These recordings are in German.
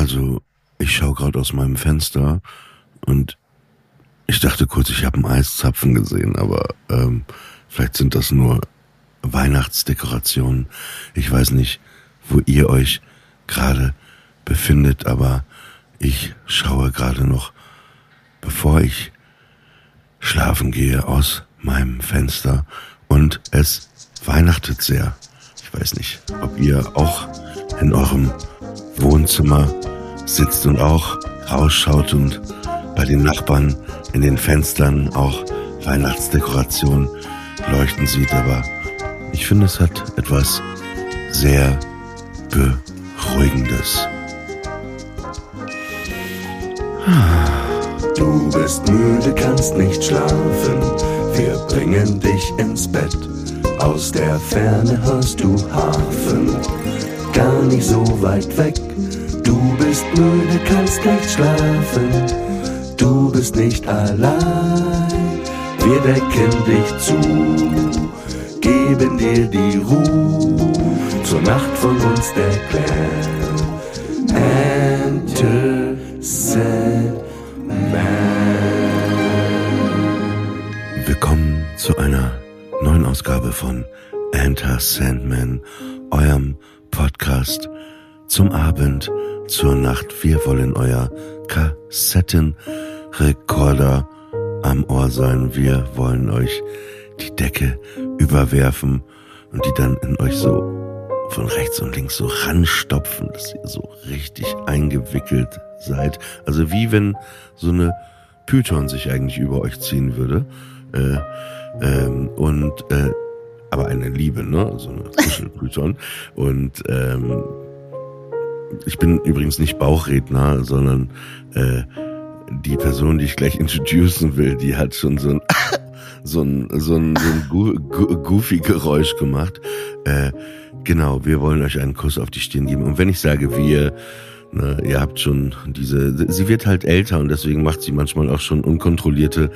Also, ich schaue gerade aus meinem Fenster und ich dachte kurz, ich habe einen Eiszapfen gesehen, aber ähm, vielleicht sind das nur Weihnachtsdekorationen. Ich weiß nicht, wo ihr euch gerade befindet, aber ich schaue gerade noch, bevor ich schlafen gehe, aus meinem Fenster und es weihnachtet sehr. Ich weiß nicht, ob ihr auch in eurem Wohnzimmer sitzt und auch rausschaut und bei den Nachbarn in den Fenstern auch Weihnachtsdekoration leuchten sieht, aber ich finde, es hat etwas sehr Beruhigendes. Du bist müde, kannst nicht schlafen, wir bringen dich ins Bett. Aus der Ferne hörst du Hafen, gar nicht so weit weg. Du bist müde, kannst nicht schlafen, du bist nicht allein. Wir decken dich zu, geben dir die Ruhe, zur Nacht von uns der Clan. Enter Sandman. Willkommen zu einer neuen Ausgabe von Enter Sandman, eurem Podcast zum Abend, zur Nacht. Wir wollen euer Kassettenrekorder am Ohr sein. Wir wollen euch die Decke überwerfen und die dann in euch so von rechts und links so ranstopfen, dass ihr so richtig eingewickelt seid. Also wie wenn so eine Python sich eigentlich über euch ziehen würde. Äh, ähm, und äh, aber eine Liebe, ne? So eine Kuschelpython. Und ähm, ich bin übrigens nicht Bauchredner, sondern äh, die Person, die ich gleich introducen will, die hat schon so ein so ein so ein, so ein go go goofy Geräusch gemacht. Äh, genau, wir wollen euch einen Kuss auf die Stirn geben. Und wenn ich sage wir, Ne, ihr habt schon diese, sie wird halt älter und deswegen macht sie manchmal auch schon unkontrollierte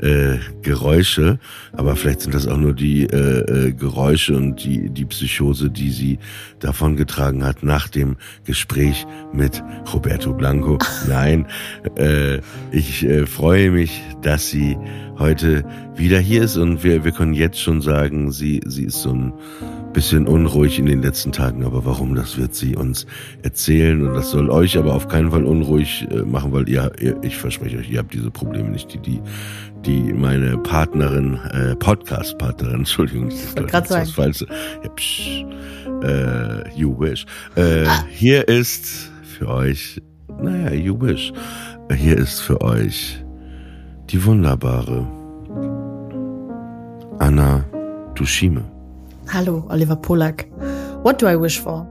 äh, Geräusche, aber vielleicht sind das auch nur die äh, äh, Geräusche und die, die Psychose, die sie davongetragen hat nach dem Gespräch mit Roberto Blanco. Nein, äh, ich äh, freue mich, dass sie heute wieder hier ist und wir, wir können jetzt schon sagen, sie, sie ist so ein bisschen unruhig in den letzten Tagen, aber warum, das wird sie uns erzählen und das soll euch aber auf keinen Fall unruhig äh, machen, weil ihr, ihr ich verspreche euch, ihr habt diese Probleme nicht, die, die, die meine Partnerin, äh, Podcast-Partnerin, Entschuldigung, ich wollte gerade sagen. Falsche, ja, psch, äh, you wish. Äh, ah. Hier ist für euch, naja, you wish, hier ist für euch die wunderbare Anna Dushime. Hallo, Oliver Polak. What do I wish for?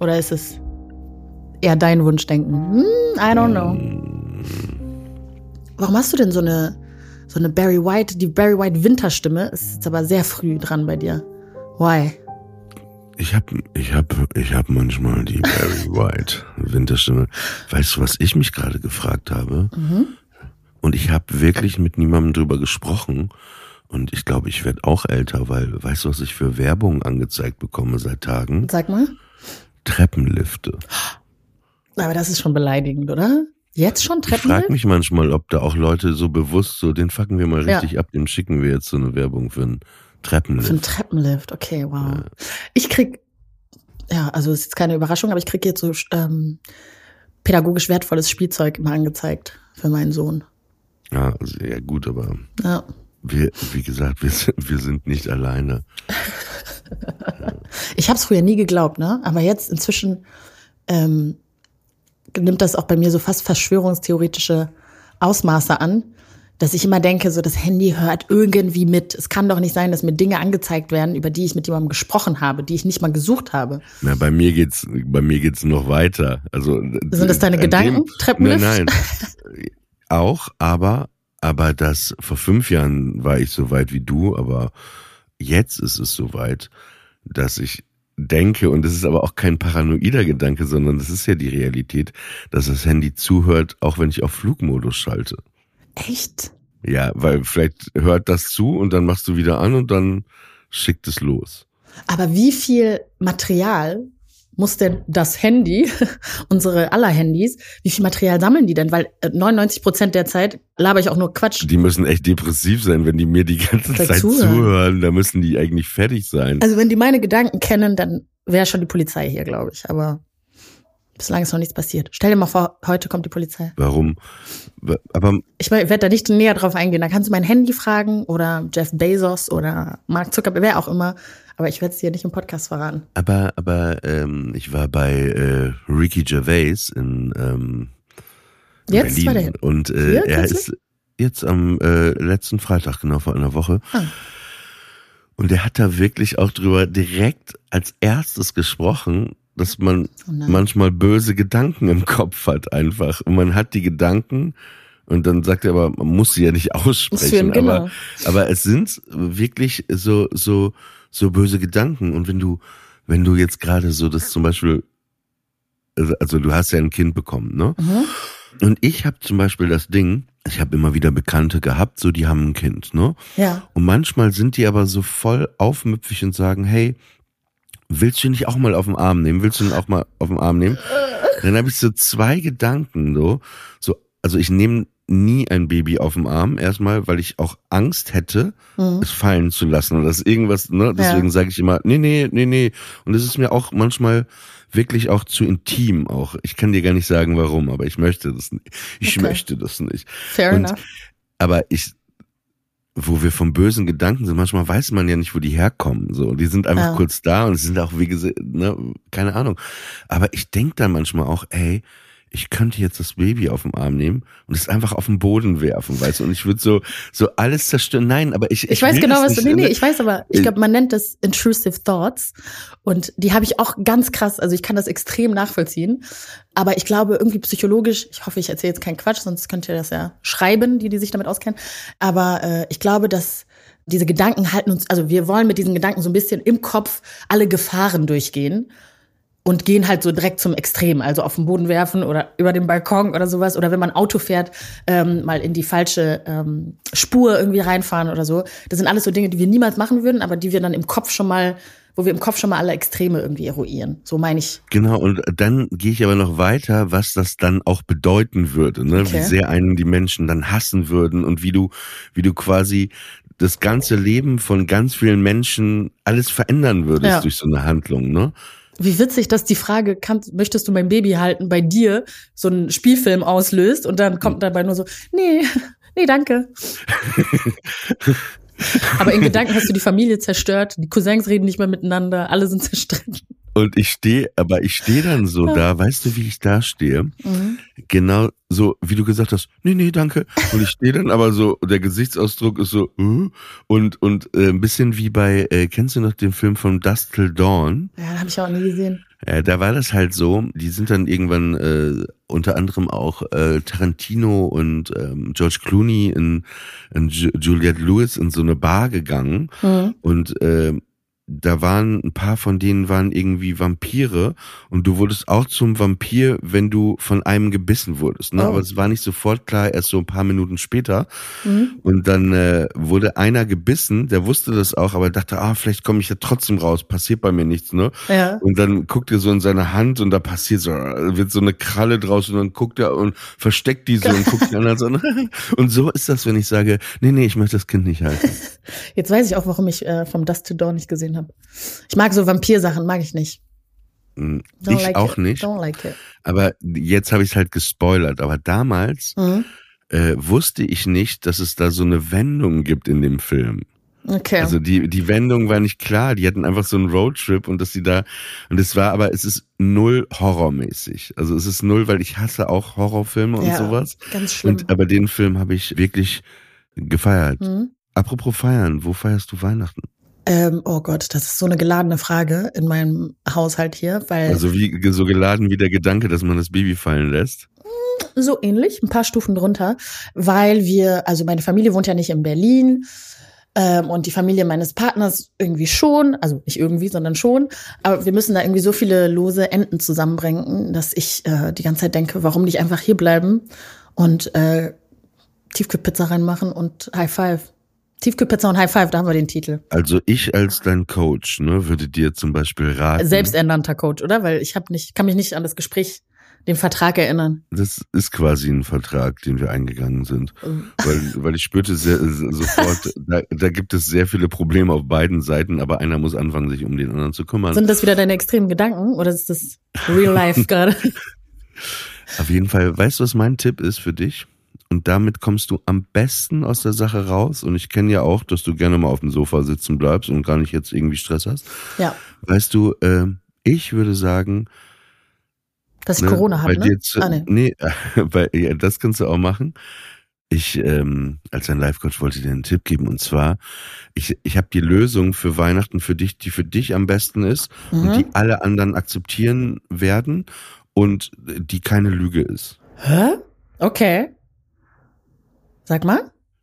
Oder ist es eher dein Wunschdenken? Hm, I don't know. Warum hast du denn so eine, so eine Barry White, die Barry White Winterstimme? Ist jetzt aber sehr früh dran bei dir. Why? Ich hab, ich hab, ich hab manchmal die Barry White Winterstimme. Weißt du, was ich mich gerade gefragt habe? Mhm. Und ich habe wirklich mit niemandem drüber gesprochen. Und ich glaube, ich werde auch älter, weil, weißt du, was ich für Werbung angezeigt bekomme seit Tagen? Sag mal. Treppenlifte. Aber das ist schon beleidigend, oder? Jetzt schon Treppenlift? Ich frage mich manchmal, ob da auch Leute so bewusst so, den fucken wir mal richtig ja. ab, den schicken wir jetzt so eine Werbung für einen Treppenlift. Für einen Treppenlift, okay, wow. Ja. Ich krieg, ja, also ist jetzt keine Überraschung, aber ich krieg jetzt so ähm, pädagogisch wertvolles Spielzeug immer angezeigt für meinen Sohn. Ja, sehr gut, aber. Ja wir, wie gesagt, wir sind, wir sind nicht alleine. ich habe es früher nie geglaubt, ne? Aber jetzt inzwischen ähm, nimmt das auch bei mir so fast verschwörungstheoretische Ausmaße an, dass ich immer denke, so das Handy hört irgendwie mit. Es kann doch nicht sein, dass mir Dinge angezeigt werden, über die ich mit jemandem gesprochen habe, die ich nicht mal gesucht habe. Na, bei mir geht's, bei mir geht's noch weiter. Also sind das deine Gedanken? Treppenlift? Nein, nein. auch, aber aber das vor fünf Jahren war ich so weit wie du, aber jetzt ist es so weit, dass ich denke, und das ist aber auch kein paranoider Gedanke, sondern das ist ja die Realität, dass das Handy zuhört, auch wenn ich auf Flugmodus schalte. Echt? Ja, weil vielleicht hört das zu und dann machst du wieder an und dann schickt es los. Aber wie viel Material muss denn das Handy, unsere aller Handys, wie viel Material sammeln die denn? Weil 99 äh, Prozent der Zeit laber ich auch nur Quatsch. Die müssen echt depressiv sein, wenn die mir die ganze Zeit zuhören. zuhören. Da müssen die eigentlich fertig sein. Also wenn die meine Gedanken kennen, dann wäre schon die Polizei hier, glaube ich. Aber bislang ist noch nichts passiert. Stell dir mal vor, heute kommt die Polizei. Warum? Aber ich werde da nicht näher drauf eingehen. Da kannst du mein Handy fragen oder Jeff Bezos oder Mark Zuckerberg, wer auch immer. Aber ich werde es dir nicht im Podcast verraten. Aber, aber ähm, ich war bei äh, Ricky Gervais in, ähm, in jetzt Berlin war der und äh, Hier, er ist jetzt am äh, letzten Freitag, genau vor einer Woche. Ah. Und er hat da wirklich auch drüber direkt als erstes gesprochen, dass man Oh manchmal böse Gedanken im Kopf hat einfach. Und man hat die Gedanken und dann sagt er aber, man muss sie ja nicht aussprechen. Genau. aber, aber es sind wirklich so, so, so böse Gedanken. Und wenn du, wenn du jetzt gerade so das zum Beispiel, also- also du hast ja ein Kind bekommen, ne? Mhm. Und ich habe zum Beispiel das Ding, ich habe immer wieder Bekannte gehabt, so die haben ein Kind, ne? Ja. Und manchmal sind die aber so voll aufmüpfig und sagen, hey, willst du nicht auch mal auf den Arm nehmen? Willst du ihn auch mal auf den Arm nehmen? Dann habe ich so zwei Gedanken, so, so, also ich nehme nie ein Baby auf den Arm, erstmal, weil ich auch Angst hätte, es fallen zu lassen oder dass irgendwas, ne, deswegen sage ich immer, nee, nee, nee, nee. Und es ist mir auch manchmal wirklich auch zu intim auch. Ich kann dir gar nicht sagen, warum, aber ich möchte das nicht. Ich Okay. möchte das nicht. Fair Und- enough. Aber ich, wo wir vom bösen Gedanken sind, manchmal weiß man ja nicht, wo die herkommen. So, die sind einfach Ja. kurz da und sind auch, wie gesagt, ne, keine Ahnung. Aber ich denk dann manchmal auch, ey, ich könnte jetzt das Baby auf den Arm nehmen und es einfach auf den Boden werfen, weißt du? Und ich würde so, so alles zerstören. Nein, aber ich, Ich, weiß will genau, was du. Nee, nee, ich weiß aber, ich Äh, glaube, man nennt das intrusive thoughts. Und die habe ich auch ganz krass, also ich kann das extrem nachvollziehen. Aber ich glaube, irgendwie psychologisch, ich hoffe, ich erzähle jetzt keinen Quatsch, sonst könnt ihr das ja schreiben, die, die sich damit auskennen. Aber äh, ich glaube, dass diese Gedanken halten uns, also wir wollen mit diesen Gedanken so ein bisschen im Kopf alle Gefahren durchgehen und gehen halt so direkt zum Extrem, also auf den Boden werfen oder über den Balkon oder sowas. Oder wenn man Auto fährt, ähm, mal in die falsche ähm, Spur irgendwie reinfahren oder so. Das sind alles so Dinge, die wir niemals machen würden, aber die wir dann im Kopf schon mal, wo wir im Kopf schon mal alle Extreme irgendwie eruieren. So meine ich. Genau, und dann gehe ich aber noch weiter, was das dann auch bedeuten würde, ne? Okay. wie sehr einen die Menschen dann hassen würden und wie du, wie du quasi das ganze Leben von ganz vielen Menschen alles verändern würdest Ja. durch so eine Handlung, ne? Wie witzig, dass die Frage, kann, möchtest du mein Baby halten, bei dir so einen Spielfilm auslöst und dann kommt dabei nur so, nee, nee, danke. Aber in Gedanken hast du die Familie zerstört, die Cousins reden nicht mehr miteinander, alle sind zerstritten. Und ich stehe, aber ich stehe dann so da, weißt du, wie ich da stehe? Mhm. Genau so, wie du gesagt hast, nee, nee, danke. Und ich stehe dann aber so, der Gesichtsausdruck ist so, äh, und, und äh, ein bisschen wie bei, äh, kennst du noch den Film von Dust Till Dawn? Ja, habe ich auch nie gesehen. Ja, da war das halt so, die sind dann irgendwann äh, unter anderem auch äh, Tarantino und ähm, George Clooney in, in Ju Juliette Lewis in so eine Bar gegangen Mhm. und äh, da waren ein paar von denen waren irgendwie Vampire und du wurdest auch zum Vampir, wenn du von einem gebissen wurdest. Ne? Oh. Aber es war nicht sofort klar, erst so ein paar Minuten später. Mhm. Und dann äh, wurde einer gebissen, der wusste das auch, aber dachte, ah, vielleicht komme ich ja trotzdem raus, passiert bei mir nichts, ne? Ja. Und dann guckt er so in seine Hand und da passiert so, wird so eine Kralle draus und dann guckt er und versteckt die so und guckt die anderen so. an. Und so ist das, wenn ich sage, nee, nee, ich möchte das Kind nicht halten. Jetzt weiß ich auch, warum ich äh, vom Dust to Dawn nicht gesehen habe. Ich mag so Vampirsachen, mag ich nicht. Hm, Don't Ich like auch it. nicht. Like it. Aber jetzt habe ich es halt gespoilert. Aber damals Mhm. äh, wusste ich nicht, dass es da so eine Wendung gibt in dem Film. Okay. Also die, die Wendung war nicht klar. Die hatten einfach so einen Roadtrip und dass sie da, und es war aber, es ist null horrormäßig. Also es ist null, weil ich hasse auch Horrorfilme und ja, sowas. Ganz schlimm. Und, aber den Film habe ich wirklich gefeiert. Mhm. Apropos feiern, wo feierst du Weihnachten? Ähm, oh Gott, das ist so eine geladene Frage in meinem Haushalt hier, weil Also wie so geladen wie der Gedanke, dass man das Baby fallen lässt. so ähnlich, ein paar Stufen drunter, weil wir, also meine Familie wohnt ja nicht in Berlin ähm, und die Familie meines Partners irgendwie schon, also nicht irgendwie, sondern schon, aber wir müssen da irgendwie so viele lose Enden zusammenbringen, dass ich äh, die ganze Zeit denke, warum nicht einfach hier bleiben und äh, Tiefkühlpizza reinmachen und High Five. Tiefkühlpizza und High Five, da haben wir den Titel. Also ich als dein Coach, ne, würde dir zum Beispiel raten. Selbsternannter Coach, oder? Weil ich habe nicht, kann mich nicht an das Gespräch, den Vertrag erinnern. Das ist quasi ein Vertrag, den wir eingegangen sind. weil, weil ich spürte sehr, sofort, da, da gibt es sehr viele Probleme auf beiden Seiten, aber einer muss anfangen, sich um den anderen zu kümmern. Sind das wieder deine extremen Gedanken oder ist das real life gerade? Auf jeden Fall, weißt du, was mein Tipp ist für dich? Und damit kommst du am besten aus der Sache raus. Und ich kenne ja auch, dass du gerne mal auf dem Sofa sitzen bleibst und gar nicht jetzt irgendwie Stress hast. Ja. Weißt du, äh, ich würde sagen, Dass ich ne, Corona habe, ne? zu, Ah, nee. nee, bei, ja, das kannst du auch machen. Ich, ähm, als ein Life-Coach wollte dir einen Tipp geben und zwar, ich, ich habe die Lösung für Weihnachten für dich, die für dich am besten ist und Mhm. die alle anderen akzeptieren werden und die keine Lüge ist. Hä? Okay. Sag mal.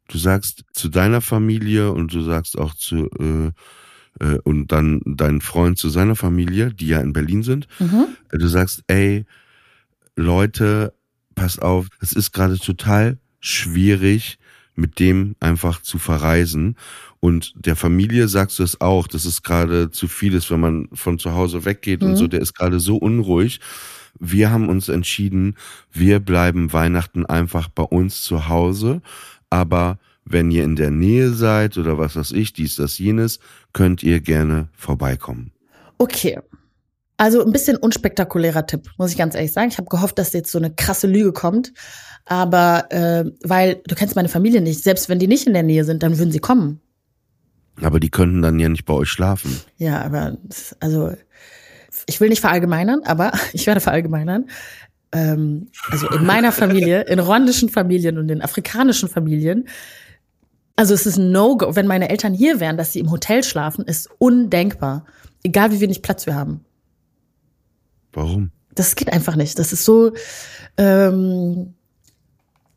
du sagst zu deiner Familie und du sagst auch zu äh, äh, und dann dein Freund zu seiner Familie, die ja in Berlin sind, Mhm. äh, du sagst, ey, Leute, pass auf, es ist gerade total schwierig, mit dem einfach zu verreisen. Und der Familie sagst du es auch, dass es gerade zu viel ist, wenn man von zu Hause weggeht und Mhm. so, der ist gerade so unruhig. Wir haben uns entschieden, wir bleiben Weihnachten einfach bei uns zu Hause. Aber wenn ihr in der Nähe seid oder was weiß ich, dies, das, jenes, könnt ihr gerne vorbeikommen. Okay. Also ein bisschen unspektakulärer Tipp, muss ich ganz ehrlich sagen. Ich habe gehofft, dass jetzt so eine krasse Lüge kommt. Aber äh, weil du kennst meine Familie nicht, selbst wenn die nicht in der Nähe sind, dann würden sie kommen. Aber die könnten dann ja nicht bei euch schlafen. Ja, aber also ich will nicht verallgemeinern, aber ich werde verallgemeinern. Ähm, also in meiner Familie, in rwandischen Familien und in afrikanischen Familien, also es ist ein No-Go. Wenn meine Eltern hier wären, dass sie im Hotel schlafen, ist undenkbar. Egal wie wenig Platz wir haben. Warum? Das geht einfach nicht. Das ist so, ähm,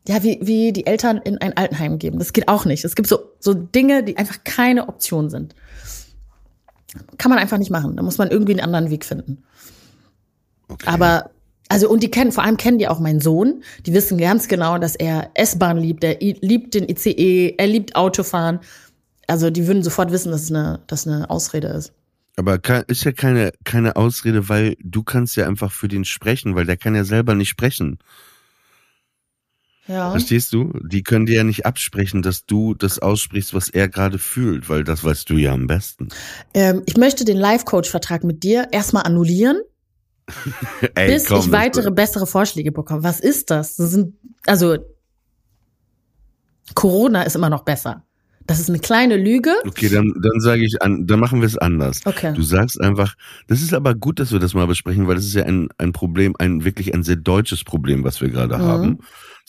ja, wie, wie die Eltern in ein Altenheim geben. Das geht auch nicht. Es gibt so, so Dinge, die einfach keine Option sind. Kann man einfach nicht machen. Da muss man irgendwie einen anderen Weg finden. Okay. Aber, also, und die kennen, vor allem kennen die auch meinen Sohn. Die wissen ganz genau, dass er S-Bahn liebt, er liebt den ICE, er liebt Autofahren. Also, die würden sofort wissen, dass es eine, dass eine Ausrede ist. Aber ist ja keine, keine Ausrede, weil du kannst ja einfach für den sprechen, weil der kann ja selber nicht sprechen. Ja. Verstehst du? Die können dir ja nicht absprechen, dass du das aussprichst, was er gerade fühlt, weil das weißt du ja am besten. Ähm, ich möchte den Life-Coach-Vertrag mit dir erstmal annullieren. Ey, bis komm, ich weitere bessere Vorschläge bekomme. Was ist das? Das sind also Corona ist immer noch besser. Das ist eine kleine Lüge. Okay, dann, dann sage ich an, dann machen wir es anders. Okay. Du sagst einfach, das ist aber gut, dass wir das mal besprechen, weil das ist ja ein, ein Problem, ein wirklich ein sehr deutsches Problem, was wir gerade Mhm. haben.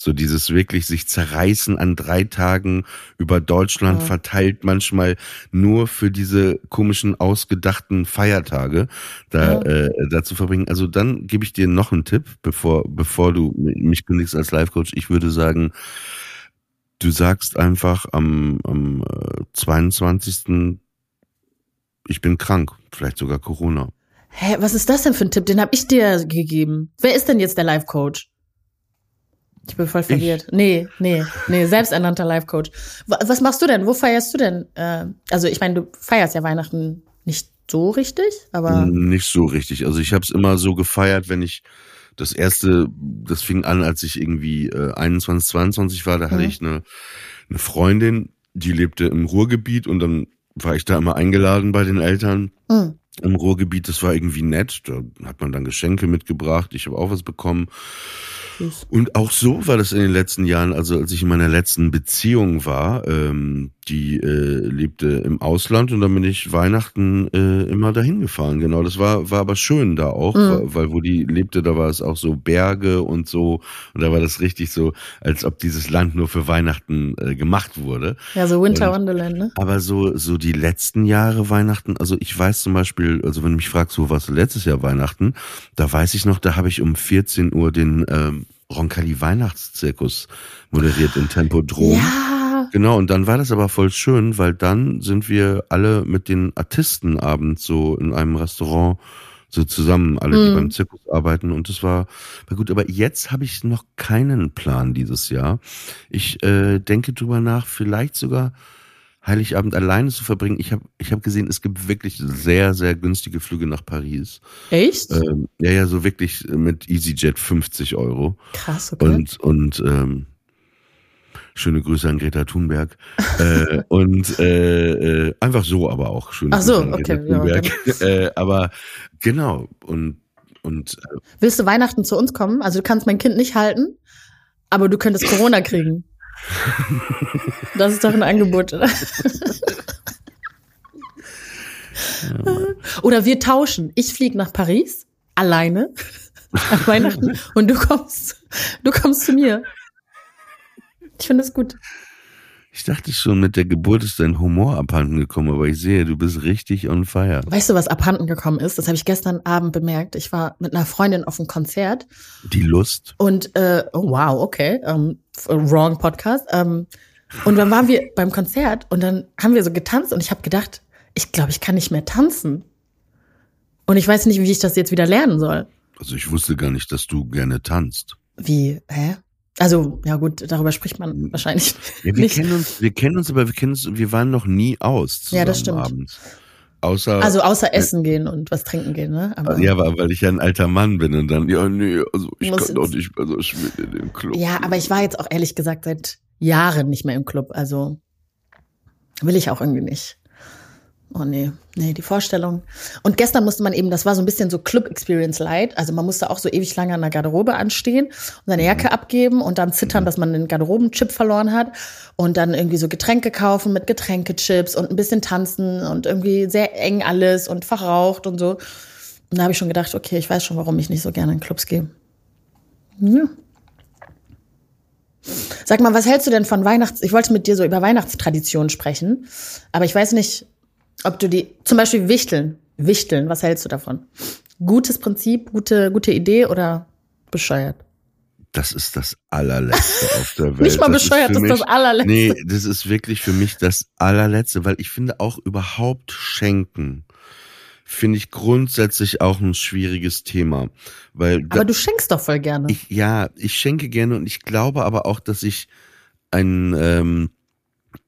So dieses wirklich sich zerreißen an drei Tagen über Deutschland Ja. verteilt, manchmal nur für diese komischen ausgedachten Feiertage da Ja. äh, da zu verbringen. Also dann gebe ich dir noch einen Tipp, bevor bevor du mich kündigst als Life Coach. Ich würde sagen, du sagst einfach am, am äh, 22. Ich bin krank, vielleicht sogar Corona. Hä, was ist das denn für ein Tipp? Den habe ich dir gegeben. Wer ist denn jetzt der Life Coach? Ich bin voll verwirrt. Nee, nee, nee, selbsternannter Life Coach. Wa- Was machst du denn? Wo feierst du denn? Äh, also ich meine, du feierst ja Weihnachten nicht so richtig, aber Nicht so richtig. Also ich habe es immer so gefeiert, wenn ich das erste, das fing an, als ich irgendwie äh, 21, 22 war, da hatte Mhm. ich eine, eine Freundin, die lebte im Ruhrgebiet und dann war ich da immer eingeladen bei den Eltern mh, im Ruhrgebiet. Das war irgendwie nett. Da hat man dann Geschenke mitgebracht. Ich habe auch was bekommen. Und auch so war das in den letzten Jahren, also als ich in meiner letzten Beziehung war, ähm, die äh, lebte im Ausland und dann bin ich Weihnachten äh, immer dahin gefahren. Genau, das war war aber schön da auch, Mhm. weil, weil wo die lebte, da war es auch so Berge und so und da war das richtig so, als ob dieses Land nur für Weihnachten äh, gemacht wurde. Ja, so Winter Und- Wonderland, ne? Aber so, so die letzten Jahre Weihnachten, also ich weiß zum Beispiel, also wenn du mich fragst, wo warst du letztes Jahr Weihnachten, da weiß ich noch, da habe ich um 14 Uhr den ähm, Roncalli Weihnachtszirkus moderiert in Tempodrom. Ja. Genau, und dann war das aber voll schön, weil dann sind wir alle mit den Artisten abends so in einem Restaurant so zusammen, alle, die Mhm. beim Zirkus arbeiten und das war, war gut. Aber jetzt habe ich noch keinen Plan dieses Jahr. Ich äh, denke drüber nach, vielleicht sogar Heiligabend alleine zu verbringen. Ich habe ich hab gesehen, es gibt wirklich sehr, sehr günstige Flüge nach Paris. Echt? Ähm, ja, ja, so wirklich mit EasyJet 50 Euro. Krass, okay. Und, und ähm, schöne Grüße an Greta Thunberg. äh, und äh, äh, einfach so aber auch schöne Ach so, Grüße an Greta okay, ja, Thunberg. äh, aber genau, und, und äh, Willst du Weihnachten zu uns kommen? Also du kannst mein Kind nicht halten, aber du könntest Corona kriegen. Das ist doch ein Angebot, oder? Oder wir tauschen. Ich fliege nach Paris alleine an Weihnachten und du kommst, du kommst zu mir. Ich finde es gut. ich dachte schon, mit der Geburt ist dein Humor abhanden gekommen, aber ich sehe, du bist richtig on fire. Weißt du, was abhanden gekommen ist? Das habe ich gestern Abend bemerkt. Ich war mit einer Freundin auf einem Konzert Die Lust. und äh, oh wow, okay, ähm, wrong Podcast. Ähm, und dann waren wir beim Konzert und dann haben wir so getanzt und ich habe gedacht, ich glaube, ich kann nicht mehr tanzen. Und ich weiß nicht, wie ich das jetzt wieder lernen soll. Also ich wusste gar nicht, dass du gerne tanzt. Wie, hä? Also, ja gut, darüber spricht man wahrscheinlich Ja, wir nicht. kennen uns, wir kennen uns, aber wir kennen uns, wir waren noch nie aus zusammen Ja, das stimmt. abends. Außer Also außer essen gehen und was trinken gehen, ne? Aber, ja, aber weil ich ja ein alter Mann bin und dann, ja, nee, also ich kann doch nicht mehr so schwimmen in dem Club. ja, aber ich war jetzt auch ehrlich gesagt seit Jahren nicht mehr im Club. Also will ich auch irgendwie nicht. Oh nee, nee, die Vorstellung. Und gestern musste man eben, das war so ein bisschen so Club Experience Light. Also man musste auch so ewig lange an der Garderobe anstehen und seine Jacke abgeben und dann zittern, dass man den Garderobenchip verloren hat. Und dann irgendwie so Getränke kaufen mit Getränkechips und ein bisschen tanzen und irgendwie sehr eng alles und verraucht und so. Und da habe ich schon gedacht, okay, ich weiß schon, warum ich nicht so gerne in Clubs gehe. Ja. Sag mal, was hältst du denn von Weihnachts... Ich wollte mit dir so über Weihnachtstraditionen sprechen, aber ich weiß nicht, ob du die... Zum Beispiel Wichteln. Wichteln, was hältst du davon? Gutes Prinzip, gute, gute Idee oder bescheuert? Das ist das allerletzte auf der Welt. Nicht mal Das ist bescheuert, für das ist das allerletzte. Nee, das ist wirklich für mich das allerletzte, weil ich finde auch überhaupt schenken finde ich grundsätzlich auch ein schwieriges Thema, weil Aber du schenkst doch voll gerne. ich ja, ich schenke gerne und ich glaube aber auch, dass ich ein ähm,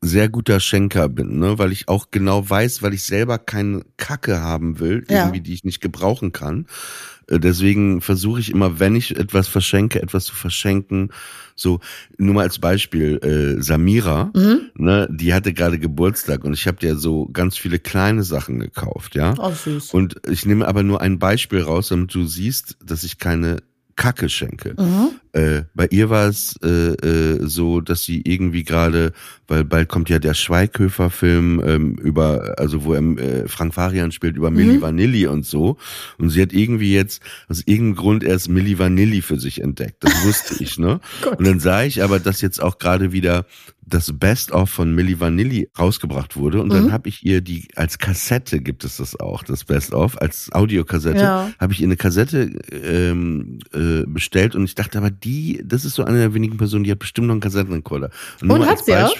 sehr guter Schenker bin, ne, weil ich auch genau weiß, weil ich selber keine Kacke haben will, Ja. irgendwie, die ich nicht gebrauchen kann. Äh, Deswegen versuche ich immer, wenn ich etwas verschenke, etwas zu verschenken. So, nur mal als Beispiel, äh, Samira, Mhm. ne, die hatte gerade Geburtstag und ich habe dir so ganz viele kleine Sachen gekauft, ja. oh, süß. Und ich nehme aber nur ein Beispiel raus, damit du siehst, dass ich keine Kacke schenke. Mhm. Äh, bei ihr war es äh, äh, so, dass sie irgendwie gerade, weil bald kommt ja der Schweighöfer-Film ähm, über, also wo er äh, Frank Farian spielt, über Milli Vanilli und so. Und sie hat irgendwie jetzt aus irgendeinem Grund erst Milli Vanilli für sich entdeckt. Das wusste ich, ne? Und dann sah ich aber, dass jetzt auch gerade wieder das Best-of von Milli Vanilli rausgebracht wurde. Und dann habe ich ihr die, als Kassette gibt es das auch, das Best-of, als Audiokassette, Ja. habe ich ihr eine Kassette ähm, äh, bestellt und ich dachte aber, die, das ist so eine der wenigen Personen, die hat bestimmt noch einen Kassettenrekorder. Und mal hat sie auch?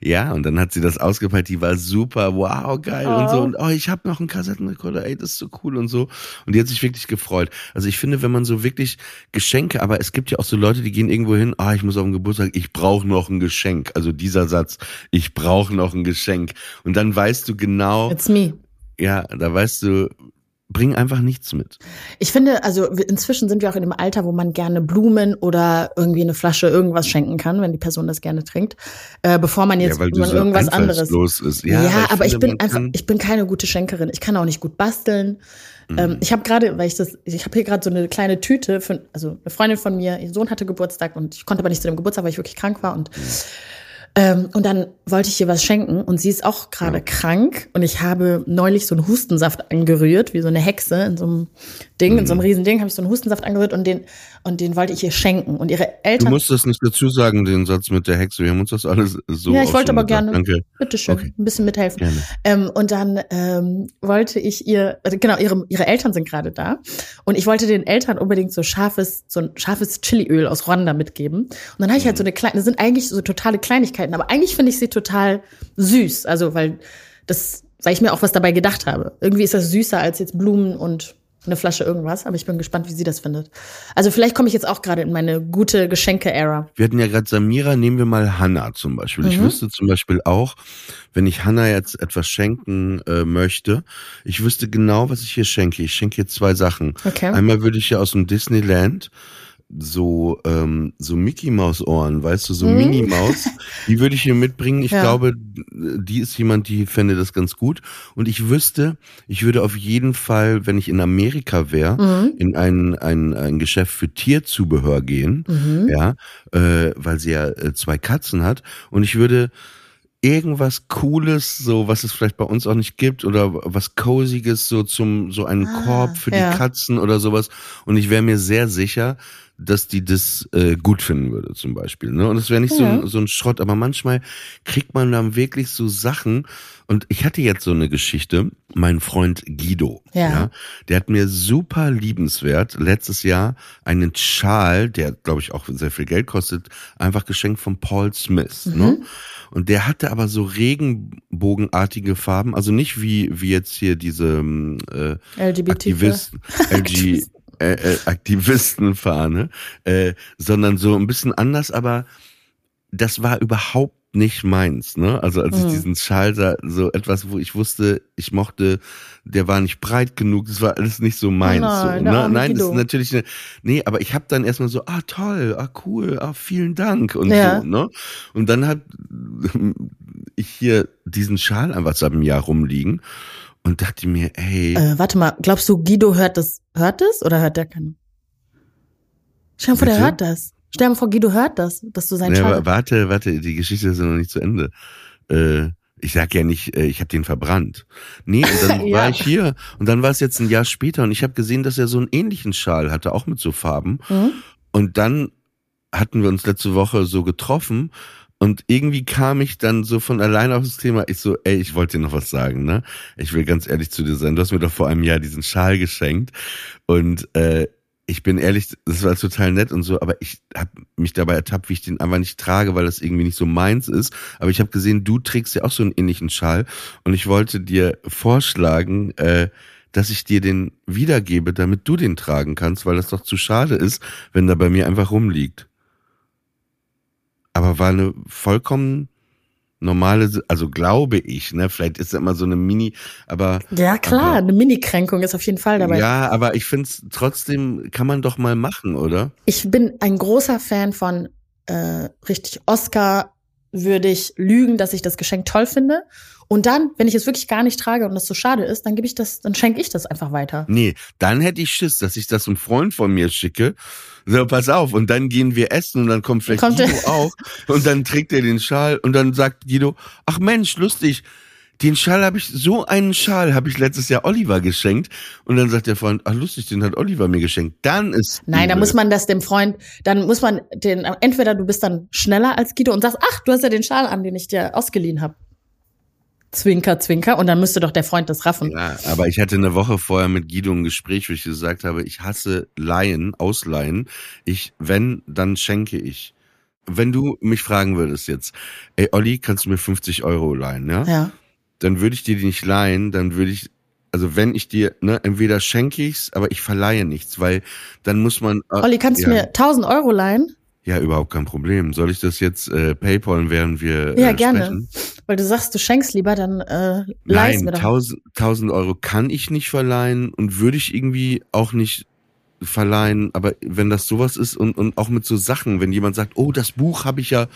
Ja, und dann hat sie das ausgepeilt, die war super, wow, geil und so. Oh. Und oh, ich habe noch einen Kassettenrekorder, ey, das ist so cool und so. Und die hat sich wirklich gefreut. Also ich finde, wenn man so wirklich Geschenke, aber es gibt ja auch so Leute, die gehen irgendwo hin, ah, ich muss auf den Geburtstag, ich brauche noch ein Geschenk. Also dieser Satz, ich brauche noch ein Geschenk. Und dann weißt du genau, It's me. ja, da weißt du, bring einfach nichts mit. Ich finde, also inzwischen sind wir auch in dem Alter, wo man gerne Blumen oder irgendwie eine Flasche irgendwas schenken kann, wenn die Person das gerne trinkt, äh, bevor man jetzt ja, man so irgendwas anderes. ist. Ja, Ja, aber ich finde, bin man einfach, kann- ich bin keine gute Schenkerin. Ich kann auch nicht gut basteln. Mhm. Ähm, ich habe gerade, weil ich das, ich habe hier gerade so eine kleine Tüte für, also eine Freundin von mir, ihr Sohn hatte Geburtstag und ich konnte aber nicht zu dem Geburtstag, weil ich wirklich krank war und Mhm. Ähm, und dann wollte ich ihr was schenken und sie ist auch gerade krank und ich habe neulich so einen Hustensaft angerührt, wie so eine Hexe in so einem Ding, in so einem Mhm. riesen Ding habe ich so einen Hustensaft angerührt und den und den wollte ich ihr schenken und ihre Du Eltern musst das nicht dazu sagen, den Satz mit der Hexe. Wir haben uns das alles so Ja, ich wollte aber gesagt. gerne. Danke. Bitteschön, Okay. ein bisschen mithelfen. Gerne. Ähm, und dann ähm, wollte ich ihr, äh, genau, ihre, ihre Eltern sind gerade da. Und ich wollte den Eltern unbedingt so scharfes, so ein scharfes Chiliöl aus Rwanda mitgeben. Und dann habe ich halt so eine kleine, das sind eigentlich so totale Kleinigkeiten, aber eigentlich finde ich sie total süß. Also, weil das, weil ich mir auch was dabei gedacht habe. Irgendwie ist das süßer als jetzt Blumen und eine Flasche irgendwas, aber ich bin gespannt, wie sie das findet. Also vielleicht komme ich jetzt auch gerade in meine gute Geschenke-Ära. Wir hatten ja gerade Samira, nehmen wir mal Hanna zum Beispiel. Mhm. Ich wüsste zum Beispiel auch, wenn ich Hanna jetzt etwas schenken äh, möchte, ich wüsste genau, was ich hier schenke. Ich schenke hier zwei Sachen. Okay. Einmal würde ich ja aus dem Disneyland so ähm, so Mickey Maus Ohren, weißt du, so mhm. Minnie Maus, die würde ich hier mitbringen. Ich ja. glaube, die ist jemand, die fände das ganz gut. Und ich wüsste, ich würde auf jeden Fall, wenn ich in Amerika wäre, mhm. in ein, ein, ein Geschäft für Tierzubehör gehen, mhm. ja, äh, weil sie ja äh, zwei Katzen hat. Und ich würde irgendwas Cooles, so was es vielleicht bei uns auch nicht gibt oder was Coziges, so zum so einen ah, Korb für ja. die Katzen oder sowas. Und ich wäre mir sehr sicher, dass die das äh, gut finden würde, zum Beispiel. Ne? Und es wäre nicht ja. so, ein, so ein Schrott, aber manchmal kriegt man dann wirklich so Sachen. Und ich hatte jetzt so eine Geschichte, mein Freund Guido, ja. ja der hat mir super liebenswert letztes Jahr einen Schal, der glaube ich auch sehr viel Geld kostet, einfach geschenkt von Paul Smith. Mhm. Ne? Und der hatte aber so regenbogenartige Farben, also nicht wie wie jetzt hier diese äh, LGBT Aktivisten, LG, äh, äh, Aktivistenfahne, äh, sondern so ein bisschen anders, aber das war überhaupt nicht meins, ne? Also als mhm. ich diesen Schal sah, so etwas, wo ich wusste, ich mochte, der war nicht breit genug, das war alles nicht so meins. Nein, so, ne? Nein, das ist natürlich eine, nee, aber ich habe dann erstmal so, ah toll, ah cool, ah vielen Dank und ja. so, ne? Und dann hat ich hier diesen Schal einfach seit einem Jahr rumliegen und dachte mir, ey. Äh, warte mal, glaubst du, Guido hört das, hört das oder hört der keine? Stell dir vor, der hört das. Stell dir vor, Guido hört das, dass du sein ja, Warte, warte, die Geschichte ist ja noch nicht zu Ende. Äh, ich sag ja nicht, äh, ich habe den verbrannt. Nee, und dann ja. war ich hier und dann war es jetzt ein Jahr später und ich habe gesehen, dass er so einen ähnlichen Schal hatte, auch mit so Farben. Mhm. Und dann hatten wir uns letzte Woche so getroffen und irgendwie kam ich dann so von alleine auf das Thema. Ich so, ey, ich wollte dir noch was sagen, ne? Ich will ganz ehrlich zu dir sein. Du hast mir doch vor einem Jahr diesen Schal geschenkt. Und äh, ich bin ehrlich, das war total nett und so, aber ich habe mich dabei ertappt, wie ich den einfach nicht trage, weil das irgendwie nicht so meins ist. Aber ich habe gesehen, du trägst ja auch so einen ähnlichen Schal. Und ich wollte dir vorschlagen, äh, dass ich dir den wiedergebe, damit du den tragen kannst, weil das doch zu schade ist, wenn der bei mir einfach rumliegt aber war eine vollkommen normale, also glaube ich, ne, vielleicht ist es immer so eine Mini, aber ja klar, aber, eine Mini-Kränkung ist auf jeden Fall dabei. Ja, aber ich finde es trotzdem kann man doch mal machen, oder? Ich bin ein großer Fan von äh, richtig Oscar würdig lügen, dass ich das Geschenk toll finde. Und dann, wenn ich es wirklich gar nicht trage und das so schade ist, dann gebe ich das, dann schenke ich das einfach weiter. Nee, dann hätte ich Schiss, dass ich das einem Freund von mir schicke. So, pass auf, und dann gehen wir essen und dann kommt vielleicht kommt Guido auch und dann trägt er den Schal und dann sagt Guido, ach Mensch, lustig, den Schal habe ich, so einen Schal habe ich letztes Jahr Oliver geschenkt. Und dann sagt der Freund, ach lustig, den hat Oliver mir geschenkt. Dann ist. Nein, da muss man das dem Freund, dann muss man den, entweder du bist dann schneller als Guido und sagst, ach, du hast ja den Schal an, den ich dir ausgeliehen habe. Zwinker, Zwinker. Und dann müsste doch der Freund das raffen. Ja, aber ich hatte eine Woche vorher mit Guido ein Gespräch, wo ich gesagt habe, ich hasse Leihen, Ausleihen. Ich, wenn, dann schenke ich. Wenn du mich fragen würdest jetzt, ey Olli, kannst du mir 50 Euro leihen, ja? Ja dann würde ich dir die nicht leihen, dann würde ich, also wenn ich dir, ne, entweder schenke ich's, aber ich verleihe nichts, weil dann muss man. Äh, Olli, kannst ja. du mir 1000 Euro leihen? Ja, überhaupt kein Problem. Soll ich das jetzt äh, PayPal, während wir äh, Ja, gerne. Sprechen? Weil du sagst, du schenkst lieber, dann äh, leihst mir doch. 1000, 1000 Euro kann ich nicht verleihen und würde ich irgendwie auch nicht verleihen. Aber wenn das sowas ist und, und auch mit so Sachen, wenn jemand sagt, oh, das Buch habe ich ja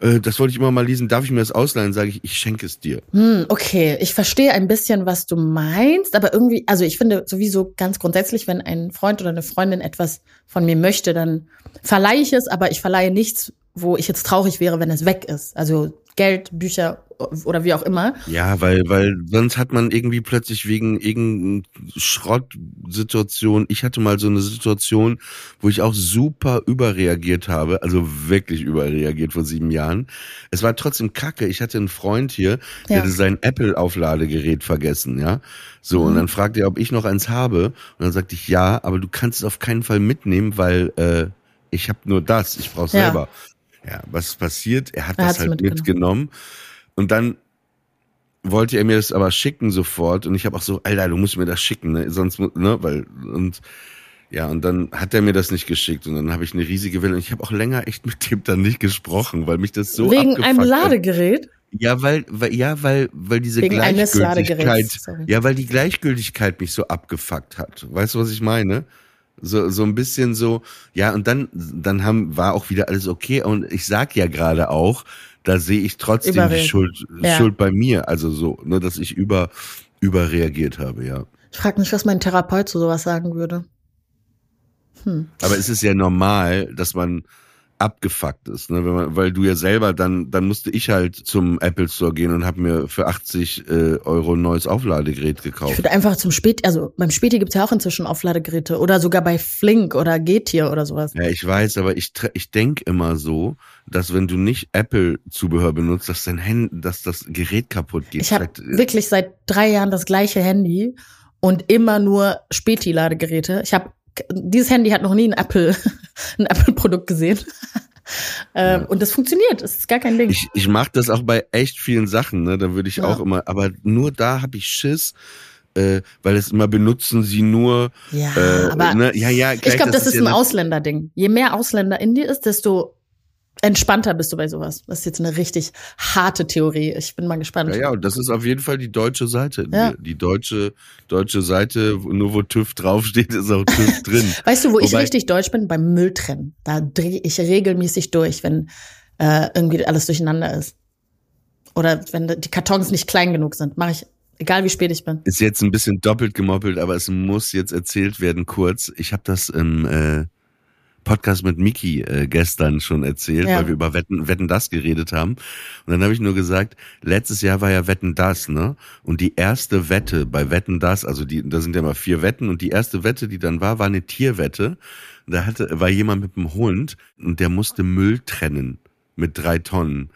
äh, das wollte ich immer mal lesen, darf ich mir das ausleihen? Sage ich, ich schenke es dir. Hm, okay, ich verstehe ein bisschen, was du meinst, aber irgendwie, also ich finde sowieso ganz grundsätzlich, wenn ein Freund oder eine Freundin etwas von mir möchte, dann verleihe ich es, aber ich verleihe nichts, wo ich jetzt traurig wäre, wenn es weg ist. Also Geld, Bücher oder wie auch immer. Ja, weil, weil sonst hat man irgendwie plötzlich wegen irgendeiner Schrottsituation, ich hatte mal so eine Situation, wo ich auch super überreagiert habe, also wirklich überreagiert vor sieben Jahren. Es war trotzdem kacke. Ich hatte einen Freund hier, der ja. hatte sein Apple-Aufladegerät vergessen, ja. So, mhm. und dann fragte er, ob ich noch eins habe. Und dann sagte ich, ja, aber du kannst es auf keinen Fall mitnehmen, weil äh, ich habe nur das, ich brauche ja. selber. Ja, was passiert? Er hat er das halt mitgenommen. mitgenommen. Und dann wollte er mir das aber schicken sofort und ich habe auch so, Alter, du musst mir das schicken, ne? sonst, ne, weil und ja, und dann hat er mir das nicht geschickt und dann habe ich eine riesige Welle und ich habe auch länger echt mit dem dann nicht gesprochen, weil mich das so Wegen einem abgefuckt hat. Ladegerät? Ja, weil, weil ja, weil weil diese Wegen Gleichgültigkeit, ja, weil die Gleichgültigkeit mich so abgefuckt hat. Weißt du, was ich meine? So so ein bisschen so, ja, und dann dann haben war auch wieder alles okay und ich sag ja gerade auch, da sehe ich trotzdem die Überreden. Schuld Ja. Schuld bei mir, also so, ne, dass ich über überreagiert habe, ja. Ich frage mich, was mein Therapeut zu sowas sagen würde. Aber es ist ja normal, dass man abgefuckt ist, ne? Wenn man, weil du ja selber dann, dann musste ich halt zum Apple Store gehen und habe mir für 80 äh, Euro ein neues Aufladegerät Ich gekauft. würde einfach zum Späti, also beim Späti gibt's ja auch inzwischen Aufladegeräte oder sogar bei Flink oder Getier oder sowas. Ja, ich weiß, aber ich, ich denk immer so, dass wenn du nicht Apple-Zubehör benutzt, dass dein Hand, dass das Gerät kaputt geht. Ich habe äh, wirklich seit drei Jahren das gleiche Handy und immer nur Späti-Ladegeräte. Ich habe dieses Handy hat noch nie ein Apple ein Apple-Produkt gesehen. ähm, Und das funktioniert. Das ist gar kein Ding. ich, ich mache das auch bei echt vielen Sachen, ne? Da würde ich Ja. auch immer, aber nur da habe ich Schiss, äh, weil es immer benutzen sie nur. ja, Äh, aber ne? Ja, ja, ich gleich, glaube, das, ist ja ein eine- Ausländerding. Je mehr Ausländer in dir ist, desto entspannter bist du bei sowas. Das ist jetzt eine richtig harte Theorie. Ich bin mal gespannt. Ja, ja, und das ist auf jeden Fall die deutsche Seite. Ja. Die, deutsche, deutsche Seite, nur wo TÜV draufsteht, ist auch TÜV drin. Weißt du, wo ich Wobei- richtig deutsch bin? Beim Mülltrennen. Da drehe ich regelmäßig durch, wenn äh, irgendwie alles durcheinander ist. Oder wenn die Kartons nicht klein genug sind. Mache ich, egal wie spät ich bin. Ist jetzt ein bisschen doppelt gemoppelt, aber es muss jetzt erzählt werden kurz. Ich habe das im äh, Podcast mit Miki äh, gestern schon erzählt, Ja. weil wir über Wetten, Wetten das geredet haben. Und dann habe ich nur gesagt, letztes Jahr war ja Wetten das, ne? Und die erste Wette bei Wetten das, also die, da sind ja mal vier Wetten und die erste Wette, die dann war, war eine Tierwette. Da hatte, war jemand mit einem Hund und der musste Müll trennen mit drei Tonnen.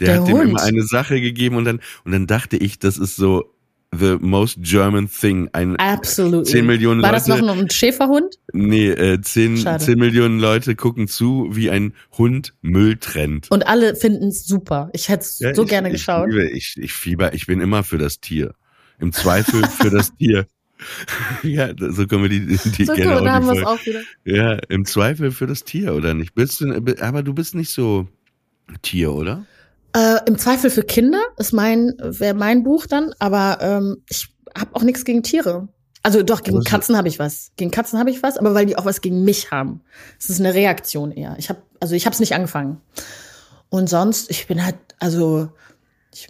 Der, Der hat dem Hund? immer eine Sache gegeben und dann, und dann dachte ich, das ist so the most German thing. Ein, Absolut. 10 Millionen War das noch Leute- ein Schäferhund? nee, äh, zehn, Schade. zehn Millionen Leute gucken zu, wie ein Hund Müll trennt. Und alle finden es super. Ich hätte es Ja, so ich, gerne ich geschaut. Liebe, ich, ich fieber, ich bin immer für das Tier. Im Zweifel für das Tier. Ja, so können wir die, die so gerne cool, auch haben wir auch wieder. Ja, im Zweifel für das Tier, oder nicht? Bist du, aber du bist nicht so Tier, oder? Äh, Im Zweifel für Kinder ist mein, wäre mein Buch dann, aber ähm, ich habe auch nichts gegen Tiere. Also doch, gegen Katzen habe ich was. Gegen Katzen habe ich was, aber weil die auch was gegen mich haben. Es ist eine Reaktion eher. Ich habe, also ich habe es nicht angefangen. Und sonst, ich bin halt, also ich,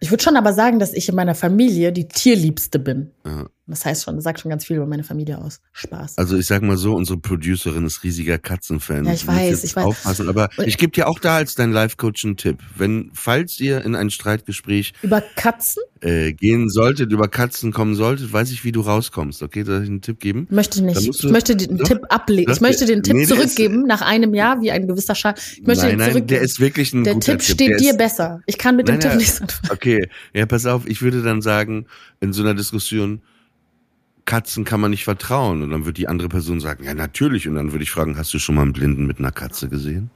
ich würde schon aber sagen, dass ich in meiner Familie die Tierliebste bin. Ja. Das heißt schon, das sagt schon ganz viel über meine Familie aus. Spaß. Also ich sag mal so, unsere Producerin ist riesiger Katzenfan. Ja, ich weiß, ich weiß. Aufpassen, aber Und- ich gebe dir auch da als dein Life-Coach einen Tipp. Wenn, falls ihr in ein Streitgespräch Über Katzen äh, gehen solltet, über Katzen kommen solltet, weiß ich, wie du rauskommst. Okay, soll ich einen Tipp geben? möchte ich nicht. Ich möchte den Doch, Tipp ablegen. Ich möchte den Tipp nee, der ist- zurückgeben nach einem Jahr, wie ein gewisser Schal. Ich möchte nein, den nein, zurückgeben. der ist wirklich ein Der guter Tipp steht der dir ist, besser. Ich kann mit Nein, dem Tipp nein. nichts anfangen. Okay, ja, pass auf, ich würde dann sagen, in so einer Diskussion, Katzen kann man nicht vertrauen. Und dann wird die andere Person sagen, ja, natürlich. Und dann würde ich fragen, hast du schon mal einen Blinden mit einer Katze gesehen?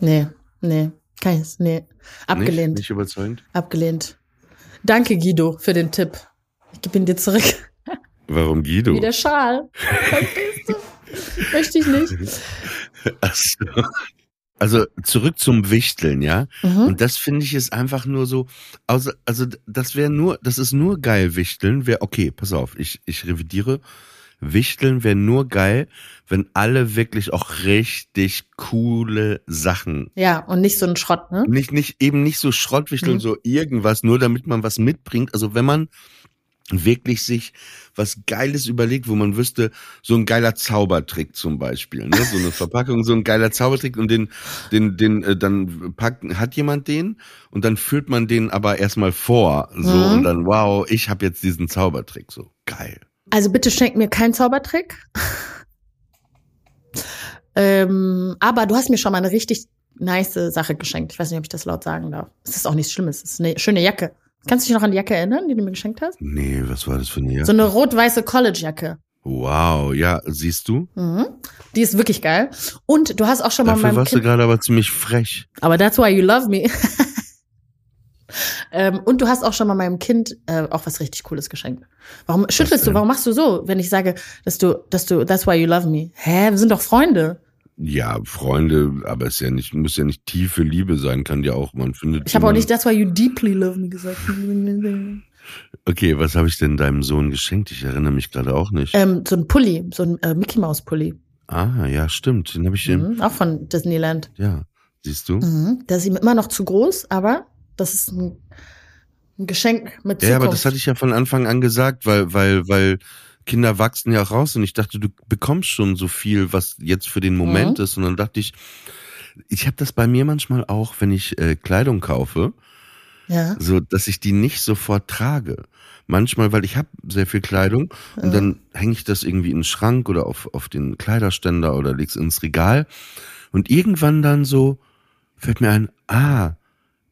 Nee, nee, keins, nee. Abgelehnt, Nicht, nicht überzeugend? abgelehnt. Danke, Guido, für den Tipp. Ich gebe ihn dir zurück. Warum Guido? Wie der Schal. Verstehst du? Möchte ich nicht. Ach so. Also zurück zum Wichteln, ja. Mhm. Und das finde ich ist einfach nur so, also, also das wäre nur, das ist nur geil, Wichteln wäre, okay, pass auf, ich, ich revidiere. Wichteln wäre nur geil, wenn alle wirklich auch richtig coole Sachen Ja, und nicht so ein Schrott, ne? nicht, nicht, eben nicht so Schrottwichteln, Mhm. so irgendwas, nur damit man was mitbringt. Also wenn man wirklich sich was Geiles überlegt, wo man wüsste, so ein geiler Zaubertrick zum Beispiel, ne? so eine Verpackung, so ein geiler Zaubertrick und den, den, den, äh, dann packt, hat jemand den und dann führt man den aber erstmal vor, so Mhm. und dann, wow, ich habe jetzt diesen Zaubertrick, so geil. Also bitte schenk mir keinen Zaubertrick. ähm, aber du hast mir schon mal eine richtig nice Sache geschenkt. Ich weiß nicht, ob ich das laut sagen darf. Es ist auch nichts Schlimmes. Es ist eine schöne Jacke. Kannst du dich noch an die Jacke erinnern, die du mir geschenkt hast? Nee, was war das für eine Jacke? So eine rot-weiße College-Jacke. Wow, ja, siehst du? Mhm. Die ist wirklich geil. Und du hast auch schon mal Dafür meinem warst du Kind. gerade aber ziemlich frech. Aber that's why you love me. ähm, und du hast auch schon mal meinem Kind äh, auch was richtig Cooles geschenkt. Warum schüttelst du, warum machst du so, wenn ich sage, dass du, dass du, that's why you love me? Hä, wir sind doch Freunde. Ja, Freunde, aber es ist ja nicht, muss ja nicht tiefe Liebe sein, kann ja auch, man findet. Ich habe auch nicht that's why you deeply love me gesagt. Okay, was habe ich denn deinem Sohn geschenkt? Ich erinnere mich gerade auch nicht. Ähm, so ein Pulli, so ein äh, Mickey Mouse Pulli. Ah, ja, stimmt. Den habe ich. Mhm, auch von Disneyland. Ja, siehst du? Mhm. Der ist ihm immer noch zu groß, aber das ist ein, ein Geschenk mit Zukunft. Ja, aber das hatte ich ja von Anfang an gesagt, weil, weil, weil Kinder wachsen ja auch raus und ich dachte, du bekommst schon so viel, was jetzt für den Moment Mhm. ist. Und dann dachte ich, ich habe das bei mir manchmal auch, wenn ich äh, Kleidung kaufe, ja. so dass ich die nicht sofort trage. Manchmal, weil ich habe sehr viel Kleidung und dann hänge ich das irgendwie in den Schrank oder auf, auf den Kleiderständer oder leg's ins Regal und irgendwann dann so fällt mir ein, ah,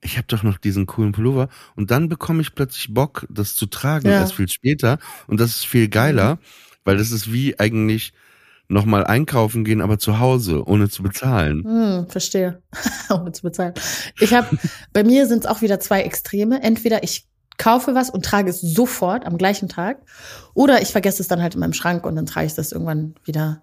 ich habe doch noch diesen coolen Pullover und dann bekomme ich plötzlich Bock, das zu tragen, Ja. erst viel später und das ist viel geiler, weil das ist wie eigentlich nochmal einkaufen gehen, aber zu Hause, ohne zu bezahlen. Hm, verstehe. Ohne zu bezahlen. Ich habe, bei mir sind es auch wieder zwei Extreme. Entweder ich kaufe was und trage es sofort am gleichen Tag, oder ich vergesse es dann halt in meinem Schrank und dann trage ich das irgendwann wieder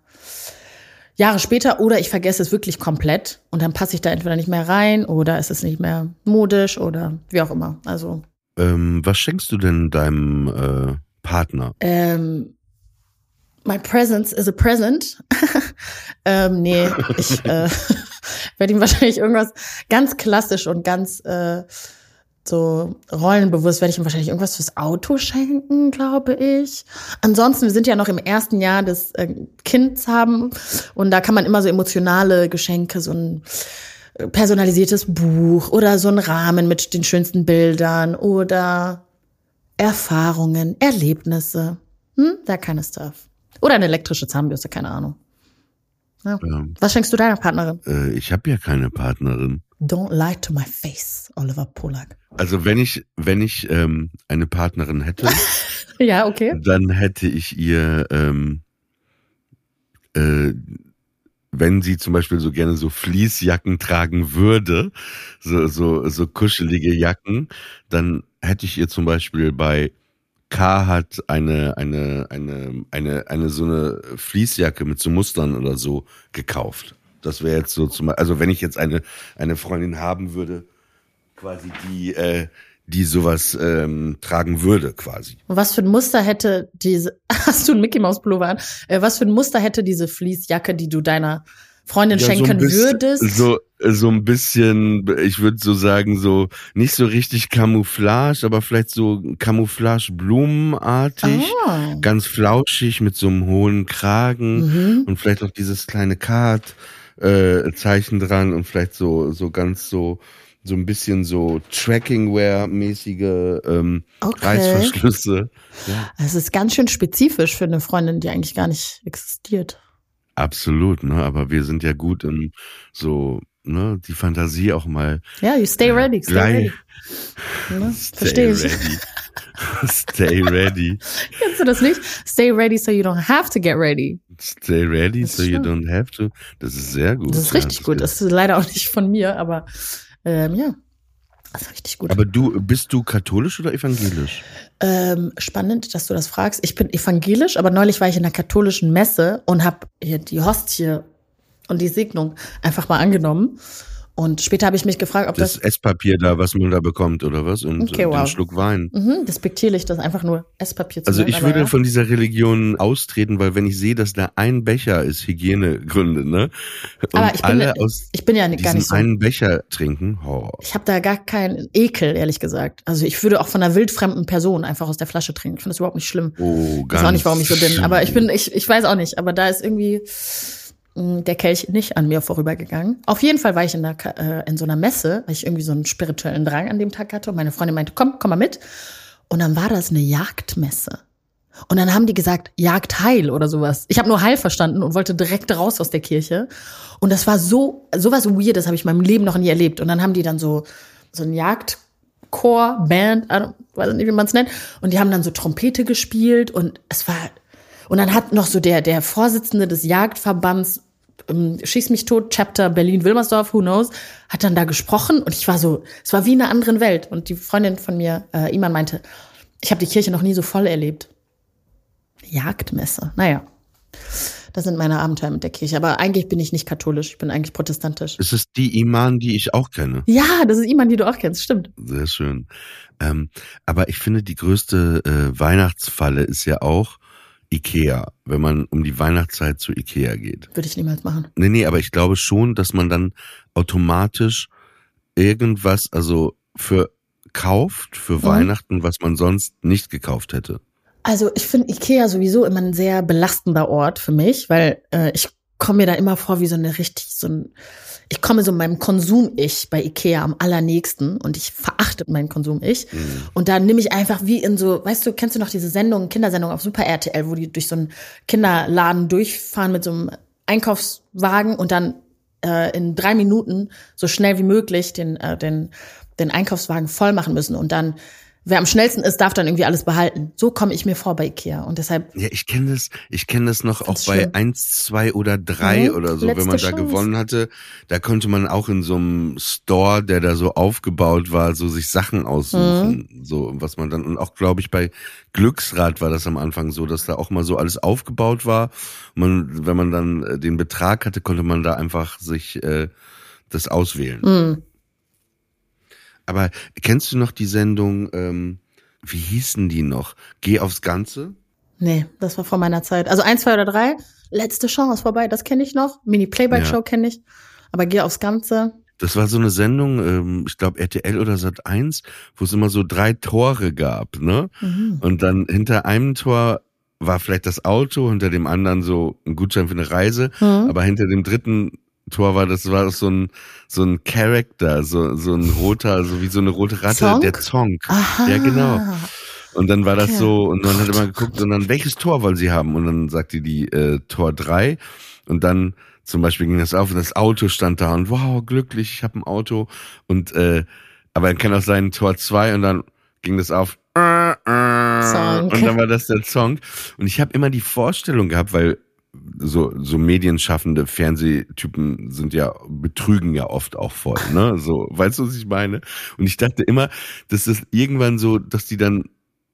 Jahre später, oder ich vergesse es wirklich komplett und dann passe ich da entweder nicht mehr rein oder es ist nicht mehr modisch oder wie auch immer. Also Ähm, was schenkst du denn deinem äh, Partner? ähm, My presence is a present. ähm, nee, ich äh, werde ihm wahrscheinlich irgendwas ganz klassisch und ganz äh, so rollenbewusst, werde ich ihm wahrscheinlich irgendwas fürs Auto schenken, glaube ich. Ansonsten, wir sind ja noch im ersten Jahr des äh, Kinds haben und da kann man immer so emotionale Geschenke, so ein äh, personalisiertes Buch oder so ein Rahmen mit den schönsten Bildern oder Erfahrungen, Erlebnisse. Hm, that kind of stuff. Oder eine elektrische Zahnbürste, keine Ahnung. Ja. Ähm, Was schenkst du deiner Partnerin? äh, ich habe ja keine Partnerin. Don't lie to my face, Oliver Polak. Also wenn ich, wenn ich ähm, eine Partnerin hätte, Ja, okay. dann hätte ich ihr, ähm, äh, wenn sie zum Beispiel so gerne so Fließjacken tragen würde, so, so, so kuschelige Jacken, dann hätte ich ihr zum Beispiel bei K hat eine, eine, eine, eine, eine so eine Fließjacke mit so Mustern oder so gekauft. Das wäre jetzt so zum also wenn ich jetzt eine, eine Freundin haben würde, quasi die, äh, die sowas ähm, tragen würde, quasi. Und was für ein Muster hätte diese, hast du einen Mickey Maus Pullover an? Äh, was für ein Muster hätte diese Fließjacke, die du deiner Freundin Ja, so schenken ein bisschen- würdest? So, so ein bisschen, ich würde so sagen, so nicht so richtig Camouflage, aber vielleicht so Camouflage-Blumenartig, Ah. ganz flauschig mit so einem hohen Kragen Mhm. und vielleicht noch dieses kleine Kart äh, Zeichen dran und vielleicht so so ganz so so ein bisschen so Tracking-Wear-mäßige ähm, Okay. Reißverschlüsse. Ja, Es ist ganz schön spezifisch für eine Freundin, die eigentlich gar nicht existiert. absolut, ne? Aber wir sind ja gut in so, ne, die Fantasie auch mal Ja, you stay ready, stay gleich- ready. Ne? Stay Verstehe ich. ready. Stay ready. Kennst du das nicht? Stay ready so you don't have to get ready. Stay ready Das so you stimmt. don't have to. Das ist sehr gut. Das ist ja, richtig gut. Das ist leider auch nicht von mir, aber ähm, ja, das ist richtig gut. Aber du, bist du katholisch oder evangelisch? Ähm, spannend, dass du das fragst. Ich bin evangelisch, aber neulich war ich in einer katholischen Messe und habe die Hostie und die Segnung einfach mal angenommen. Und später habe ich mich gefragt, ob Das das, Esspapier da, was man da bekommt, oder was? Und Okay, wow. den Schluck Wein. mhm, despektierlich, das einfach nur Esspapier zu Also ich würde ja. von dieser Religion austreten, weil wenn ich sehe, dass da ein Becher ist, Hygienegründe, ne? Und Aber ich bin, alle ja- aus ich bin ja gar nicht so. einen Becher trinken, oh, Ich habe da gar keinen Ekel, ehrlich gesagt. Also ich würde auch von einer wildfremden Person einfach aus der Flasche trinken. Ich finde das überhaupt nicht schlimm. oh Ich ganz weiß auch nicht, warum ich so bin. Aber ich bin, ich, ich weiß auch nicht. Aber da ist irgendwie der Kelch nicht an mir vorübergegangen. Auf jeden Fall war ich in, der, äh, in so einer Messe, weil ich irgendwie so einen spirituellen Drang an dem Tag hatte. Und meine Freundin meinte, komm, komm mal mit. Und dann war das eine Jagdmesse. Und dann haben die gesagt, Jagd heil oder sowas. Ich habe nur heil verstanden und wollte direkt raus aus der Kirche. Und das war so, sowas weird, das habe ich in meinem Leben noch nie erlebt. Und dann haben die dann so, so ein Jagdchor, Band, weiß nicht, wie man es nennt. Und die haben dann so Trompete gespielt und es war, und dann hat noch so der, der Vorsitzende des Jagdverbands ähm, Schieß mich tot, Chapter Berlin-Wilmersdorf, who knows, hat dann da gesprochen und ich war so, es war wie in einer anderen Welt. Und die Freundin von mir, äh, Iman, meinte, ich habe die Kirche noch nie so voll erlebt. Jagdmesse, naja. Das sind meine Abenteuer mit der Kirche. Aber eigentlich bin ich nicht katholisch, ich bin eigentlich protestantisch. Ist es die Iman, die ich auch kenne? Ja, das ist Iman, die du auch kennst, stimmt. Sehr schön. Ähm, aber ich finde, die größte äh, Weihnachtsfalle ist ja auch Ikea, wenn man um die Weihnachtszeit zu Ikea geht. Würde ich niemals machen. Nee, nee, aber ich glaube schon, dass man dann automatisch irgendwas, also für kauft für Mhm. Weihnachten, was man sonst nicht gekauft hätte. Also ich finde Ikea sowieso immer ein sehr belastender Ort für mich, weil äh, ich komme mir da immer vor wie so eine richtig, so ein, ich komme so meinem Konsum-Ich bei Ikea am allernächsten und ich verachte mein Konsum-Ich. Und da nehme ich einfach wie in so, weißt du, kennst du noch diese Sendung, Kindersendung auf Super RTL, wo die durch so einen Kinderladen durchfahren mit so einem Einkaufswagen und dann äh, in drei Minuten so schnell wie möglich den, äh, den, den Einkaufswagen voll machen müssen und dann Wer am schnellsten ist, darf dann irgendwie alles behalten. So komme ich mir vor bei Ikea. Und deshalb, Ja, ich kenne das, ich kenne das noch auch bei schlimm. eins, zwei oder drei Mhm, oder so, wenn man da Chance. gewonnen hatte, da konnte man auch in so einem Store, der da so aufgebaut war, so sich Sachen aussuchen, Mhm. so was man dann und auch glaube ich bei Glücksrad war das am Anfang so, dass da auch mal so alles aufgebaut war. Man, wenn man dann äh, den Betrag hatte, konnte man da einfach sich äh, das auswählen. mh, Aber kennst du noch die Sendung? Ähm, wie hießen die noch? Geh aufs Ganze. nee, das war vor meiner Zeit. Also eins, zwei oder drei, letzte Chance vorbei, das kenne ich noch. Mini-Playback-Show Ja. kenne ich. Aber geh aufs Ganze. Das war so eine Sendung, ähm, ich glaube RTL oder Sat 1, wo es immer so drei Tore gab, ne? Mhm. Und dann hinter einem Tor war vielleicht das Auto, hinter dem anderen so ein Gutschein für eine Reise, Mhm. aber hinter dem dritten Tor war das war so ein so ein Charakter, so so ein roter, so wie so eine rote Ratte, Zonk? der. Aha. Ja, genau. Und dann war das Okay. so, und dann hat er mal geguckt, und dann, welches Tor wollen sie haben? Und dann sagte die äh, Tor drei Und dann zum Beispiel ging das auf und das Auto stand da und wow, glücklich, ich habe ein Auto. Und äh, aber dann kann auch sein Tor zwei und dann ging das auf. äh, Song. Und dann war das der Song. Und ich habe immer die Vorstellung gehabt, weil so so medienschaffende Fernsehtypen sind ja betrügen ja oft auch voll, ne? So, weißt du, was ich meine? Und ich dachte immer, dass das irgendwann so, dass die dann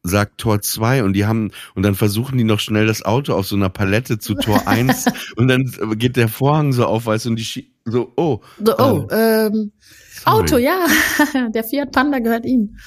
sagt Tor 2 und die haben und dann versuchen die noch schnell das Auto auf so einer Palette zu Tor 1 und dann geht der Vorhang so auf, weißt du, und die schie- so oh, So, oh, ähm, sorry. Auto, ja. Der Fiat Panda gehört ihm.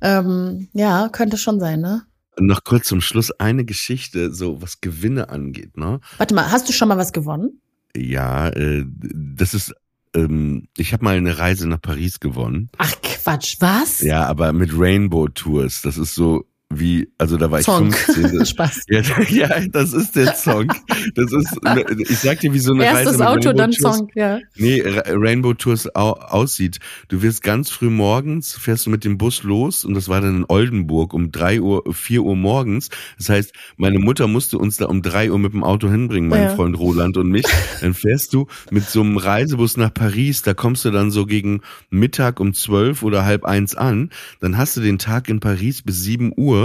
Ähm, ja, könnte schon sein, ne? Noch kurz zum Schluss eine Geschichte, so was Gewinne angeht, ne? Warte mal, hast du schon mal was gewonnen? Ja, äh, das ist ähm, ich habe mal eine Reise nach Paris gewonnen. Ach Quatsch, was? Ja, aber mit Rainbow Tours. Das ist so wie, also da war ich Song. 15. Spaß. Ja, ja, das ist der Song. Das ist, ne, ich sag dir, wie so eine Reise Erstes mit Auto, Rainbow dann Tours, Song, ja. Nee, Ra- Rainbow Tours au aussieht. Du wirst ganz früh morgens, fährst du mit dem Bus los und das war dann in Oldenburg um drei Uhr, vier Uhr morgens. Das heißt, meine Mutter musste uns da um drei Uhr mit dem Auto hinbringen, mein Ja. Freund Roland und mich. Dann fährst du mit so einem Reisebus nach Paris, da kommst du dann so gegen Mittag um zwölf oder halb eins an. Dann hast du den Tag in Paris bis sieben Uhr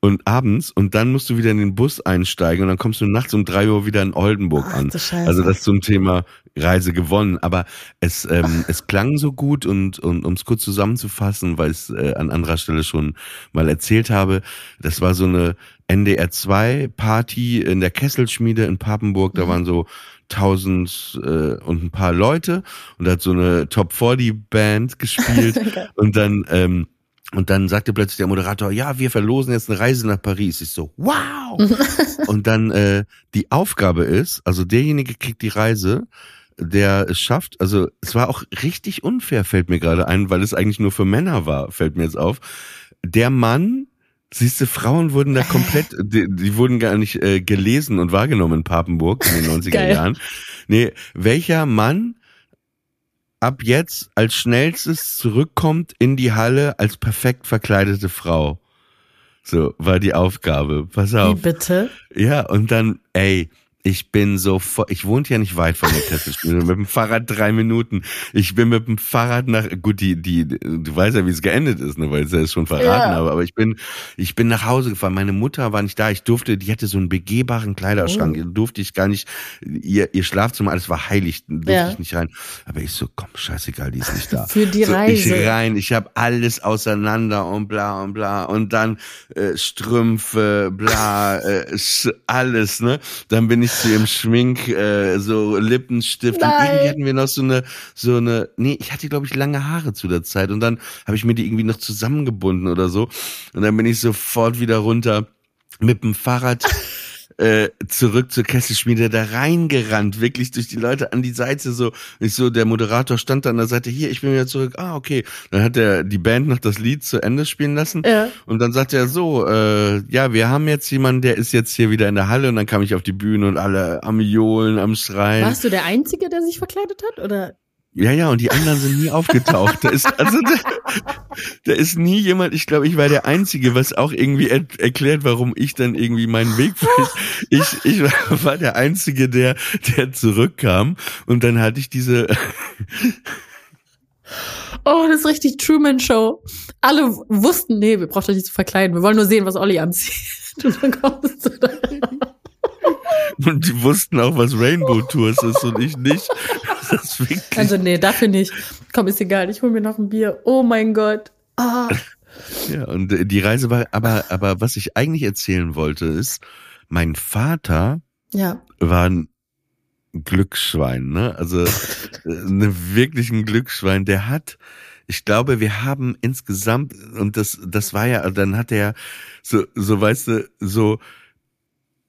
und abends und dann musst du wieder in den Bus einsteigen und dann kommst du nachts um drei Uhr wieder in Oldenburg Ach, an. Also das zum Thema Reise gewonnen. Aber es, ähm, es klang so gut und, und um es kurz zusammenzufassen, weil ich es äh, an anderer Stelle schon mal erzählt habe, das war so eine NDR 2 Party in der Kesselschmiede in Papenburg. Da waren so tausend äh, und ein paar Leute und da hat so eine Top 40 Band gespielt und dann ähm, und dann sagte plötzlich der Moderator, ja, wir verlosen jetzt eine Reise nach Paris. Ich so, wow! und dann äh, die Aufgabe ist, also derjenige kriegt die Reise, der es schafft, also es war auch richtig unfair, fällt mir gerade ein, weil es eigentlich nur für Männer war, fällt mir jetzt auf. Der Mann, siehst du, Frauen wurden da komplett, die, die wurden gar nicht äh, gelesen und wahrgenommen in Papenburg in den 90er Geil. Jahren. Nee, welcher Mann ab jetzt als schnellstes zurückkommt in die Halle als perfekt verkleidete Frau? So war die Aufgabe. Pass Wie auf. bitte? Ja, und dann, ey, Ich bin so, ich wohne ja nicht weit von der Kesselspiele. mit dem Fahrrad drei Minuten. Ich bin mit dem Fahrrad nach, gut, die, die, du weißt ja, wie es geendet ist, ne, weil es ja schon verraten, ja. aber, aber ich bin, ich bin nach Hause gefahren. Meine Mutter war nicht da. Ich durfte, die hatte so einen begehbaren Kleiderschrank. Oh. Durfte ich gar nicht, ihr, ihr Schlafzimmer, alles war heilig, durfte ja. ich nicht rein. Aber ich so, komm, scheißegal, die ist nicht da. Für die so, Reise. Ich rein, ich habe alles auseinander und bla und bla und dann äh, Strümpfe, bla, äh, alles, ne? Dann bin ich zu ihrem Schmink, äh, so Lippenstift. Nein. Und irgendwie hatten wir noch so eine, so eine, nee, ich hatte, glaube ich, lange Haare zu der Zeit. Und dann habe ich mir die irgendwie noch zusammengebunden oder so. Und dann bin ich sofort wieder runter mit dem Fahrrad äh, zurück zur Kesselschmiede da reingerannt, wirklich durch die Leute an die Seite so. Ich so, der Moderator stand da an der Seite, hier, ich bin wieder zurück. Ah, okay. Dann hat er die Band noch das Lied zu Ende spielen lassen. Ja. Und dann sagte er so, äh, ja, wir haben jetzt jemanden, der ist jetzt hier wieder in der Halle. Und dann kam ich auf die Bühne und alle am Johlen, am Schreien. Warst du der Einzige, der sich verkleidet hat, oder? Ja, ja, und die anderen sind nie aufgetaucht. Da ist, also, da, da ist nie jemand, ich glaube, ich war der Einzige, was auch irgendwie er, erklärt, warum ich dann irgendwie meinen Weg. Ich, ich war der Einzige, der, der zurückkam und dann hatte ich diese, Oh, das ist richtig Truman Show. Alle wussten, nee, wir brauchen euch nicht zu verkleiden. Wir wollen nur sehen, was Olli anzieht. Und dann kommst du da. Und die wussten auch, was Rainbow Tours ist und ich nicht. also nee, dafür nicht. Komm, ist egal, ich hol mir noch ein Bier. Oh mein Gott. Ah. Ja, und äh, die Reise war, aber, aber was ich eigentlich erzählen wollte, ist, mein Vater ja. war ein Glücksschwein, ne? Also äh, ne, wirklich ein Glücksschwein. Der hat, ich glaube, wir haben insgesamt, und das, das war ja, dann hat er so, so weißt du, so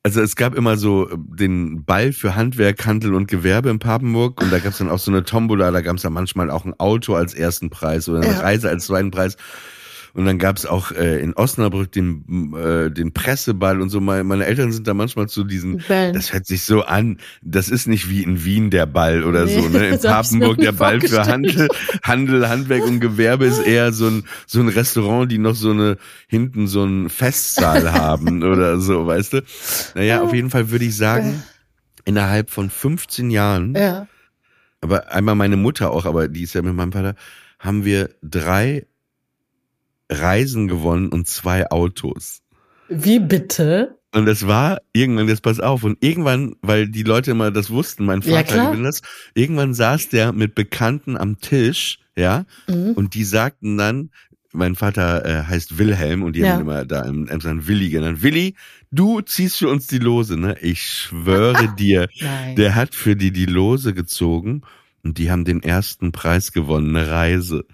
also es gab immer so äh, den Ball für Handwerk, Handel und Gewerbe in Papenburg und da gab es dann auch so eine Tombola, da gab es dann manchmal auch ein Auto als ersten Preis oder eine ja. Reise als zweiten Preis. Und dann gab es auch äh, in Osnabrück den, äh, den Presseball und so. Meine, meine Eltern sind da manchmal zu diesen. Bällen. Das hört sich so an. Das ist nicht wie in Wien der Ball oder nee, so. Ne? In Papenburg der Ball für Handel, Handel, Handwerk und Gewerbe ist eher so ein so ein Restaurant, die noch so eine hinten so einen Festsaal haben oder so, weißt du? Naja, auf jeden Fall würde ich sagen, innerhalb von 15 Jahren. Ja. Aber einmal meine Mutter auch, aber die ist ja mit meinem Vater, haben wir drei Reisen gewonnen und zwei Autos. Wie bitte? Und das war irgendwann, jetzt pass auf, und irgendwann, weil die Leute immer das wussten, mein Vater ja, das, irgendwann saß der mit Bekannten am Tisch, ja, mhm. und die sagten dann, mein Vater äh, heißt Wilhelm und die ja. haben immer da im Emsland Willi genannt. Willi, du ziehst für uns die Lose, ne? Ich schwöre dir, der hat für die die Lose gezogen und die haben den ersten Preis gewonnen, eine Reise.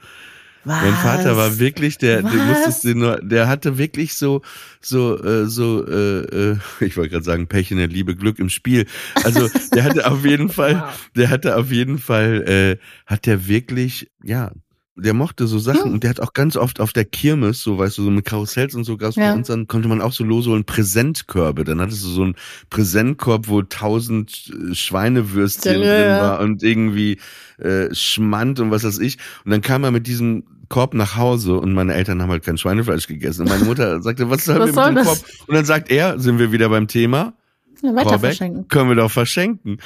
Was? Mein Vater war wirklich der, der musstest du nur, der hatte wirklich so so äh, so äh, äh, ich wollte gerade sagen Pech in der Liebe, Glück im Spiel. Also der hatte auf jeden Fall, der hatte auf jeden Fall, äh, hat der wirklich ja der mochte so Sachen hm. und der hat auch ganz oft auf der Kirmes, so weißt du, so mit Karussells und so gab's ja. bei uns, dann konnte man auch so losholen Präsentkörbe. Dann hattest du so einen Präsentkorb, wo tausend äh, Schweinewürstchen ja. drin war und irgendwie äh, Schmand und was weiß ich. Und dann kam er mit diesem Korb nach Hause und meine Eltern haben halt kein Schweinefleisch gegessen. Und meine Mutter sagte, was was soll mit dem das? Korb? Und dann sagt er, sind wir wieder beim Thema. Ja, weiter Korbeck, verschenken. Können wir doch verschenken.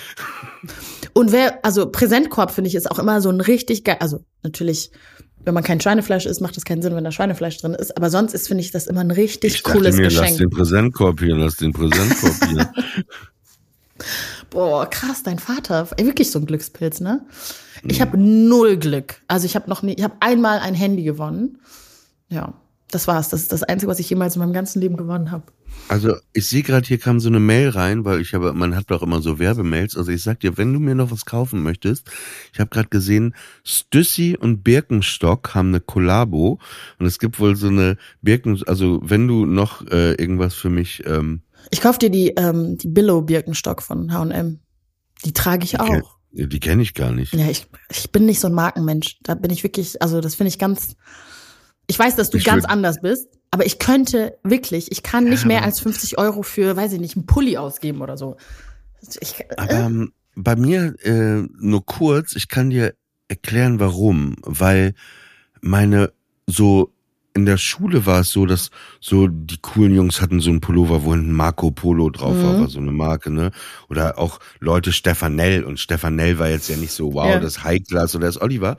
Und wer, also Präsentkorb finde ich ist auch immer so ein richtig geil, also natürlich, wenn man kein Schweinefleisch isst, macht es keinen Sinn, wenn da Schweinefleisch drin ist. Aber sonst ist, finde ich, das immer ein richtig ich cooles mir, Geschenk. Lass den Präsentkorb hier, lass den Präsentkorb hier. Boah, krass, dein Vater, ey, wirklich so ein Glückspilz, ne? Ich habe null Glück. Also ich habe noch nie, ich habe einmal ein Handy gewonnen. Ja, das war's. Das ist das Einzige, was ich jemals in meinem ganzen Leben gewonnen habe. Also ich sehe gerade, hier kam so eine Mail rein, weil ich habe, man hat doch immer so Werbemails. Also ich sag dir, wenn du mir noch was kaufen möchtest, ich habe gerade gesehen, Stüssi und Birkenstock haben eine Kollabo und es gibt wohl so eine Birken, also wenn du noch äh, irgendwas für mich. Ähm, ich kauf dir die ähm, die Billow Birkenstock von H&M. Die trage ich auch. Okay. Die kenne ich gar nicht. Ja, ich, ich bin nicht so ein Markenmensch. Da bin ich wirklich, also das finde ich ganz. Ich weiß, dass du ich ganz anders bist, aber ich könnte wirklich, ich kann nicht mehr als 50 Euro für, weiß ich nicht, einen Pulli ausgeben oder so. Ich, äh? aber ähm, bei mir äh, nur kurz, ich kann dir erklären, warum. Weil meine so in der Schule war es so, dass so die coolen Jungs hatten so einen Pullover, wo ein Marco Polo drauf war, Mhm. war so eine Marke, ne? Oder auch Leute Stefanell und Stefanell war jetzt ja nicht so, wow, Ja. das High Class oder das Oliver.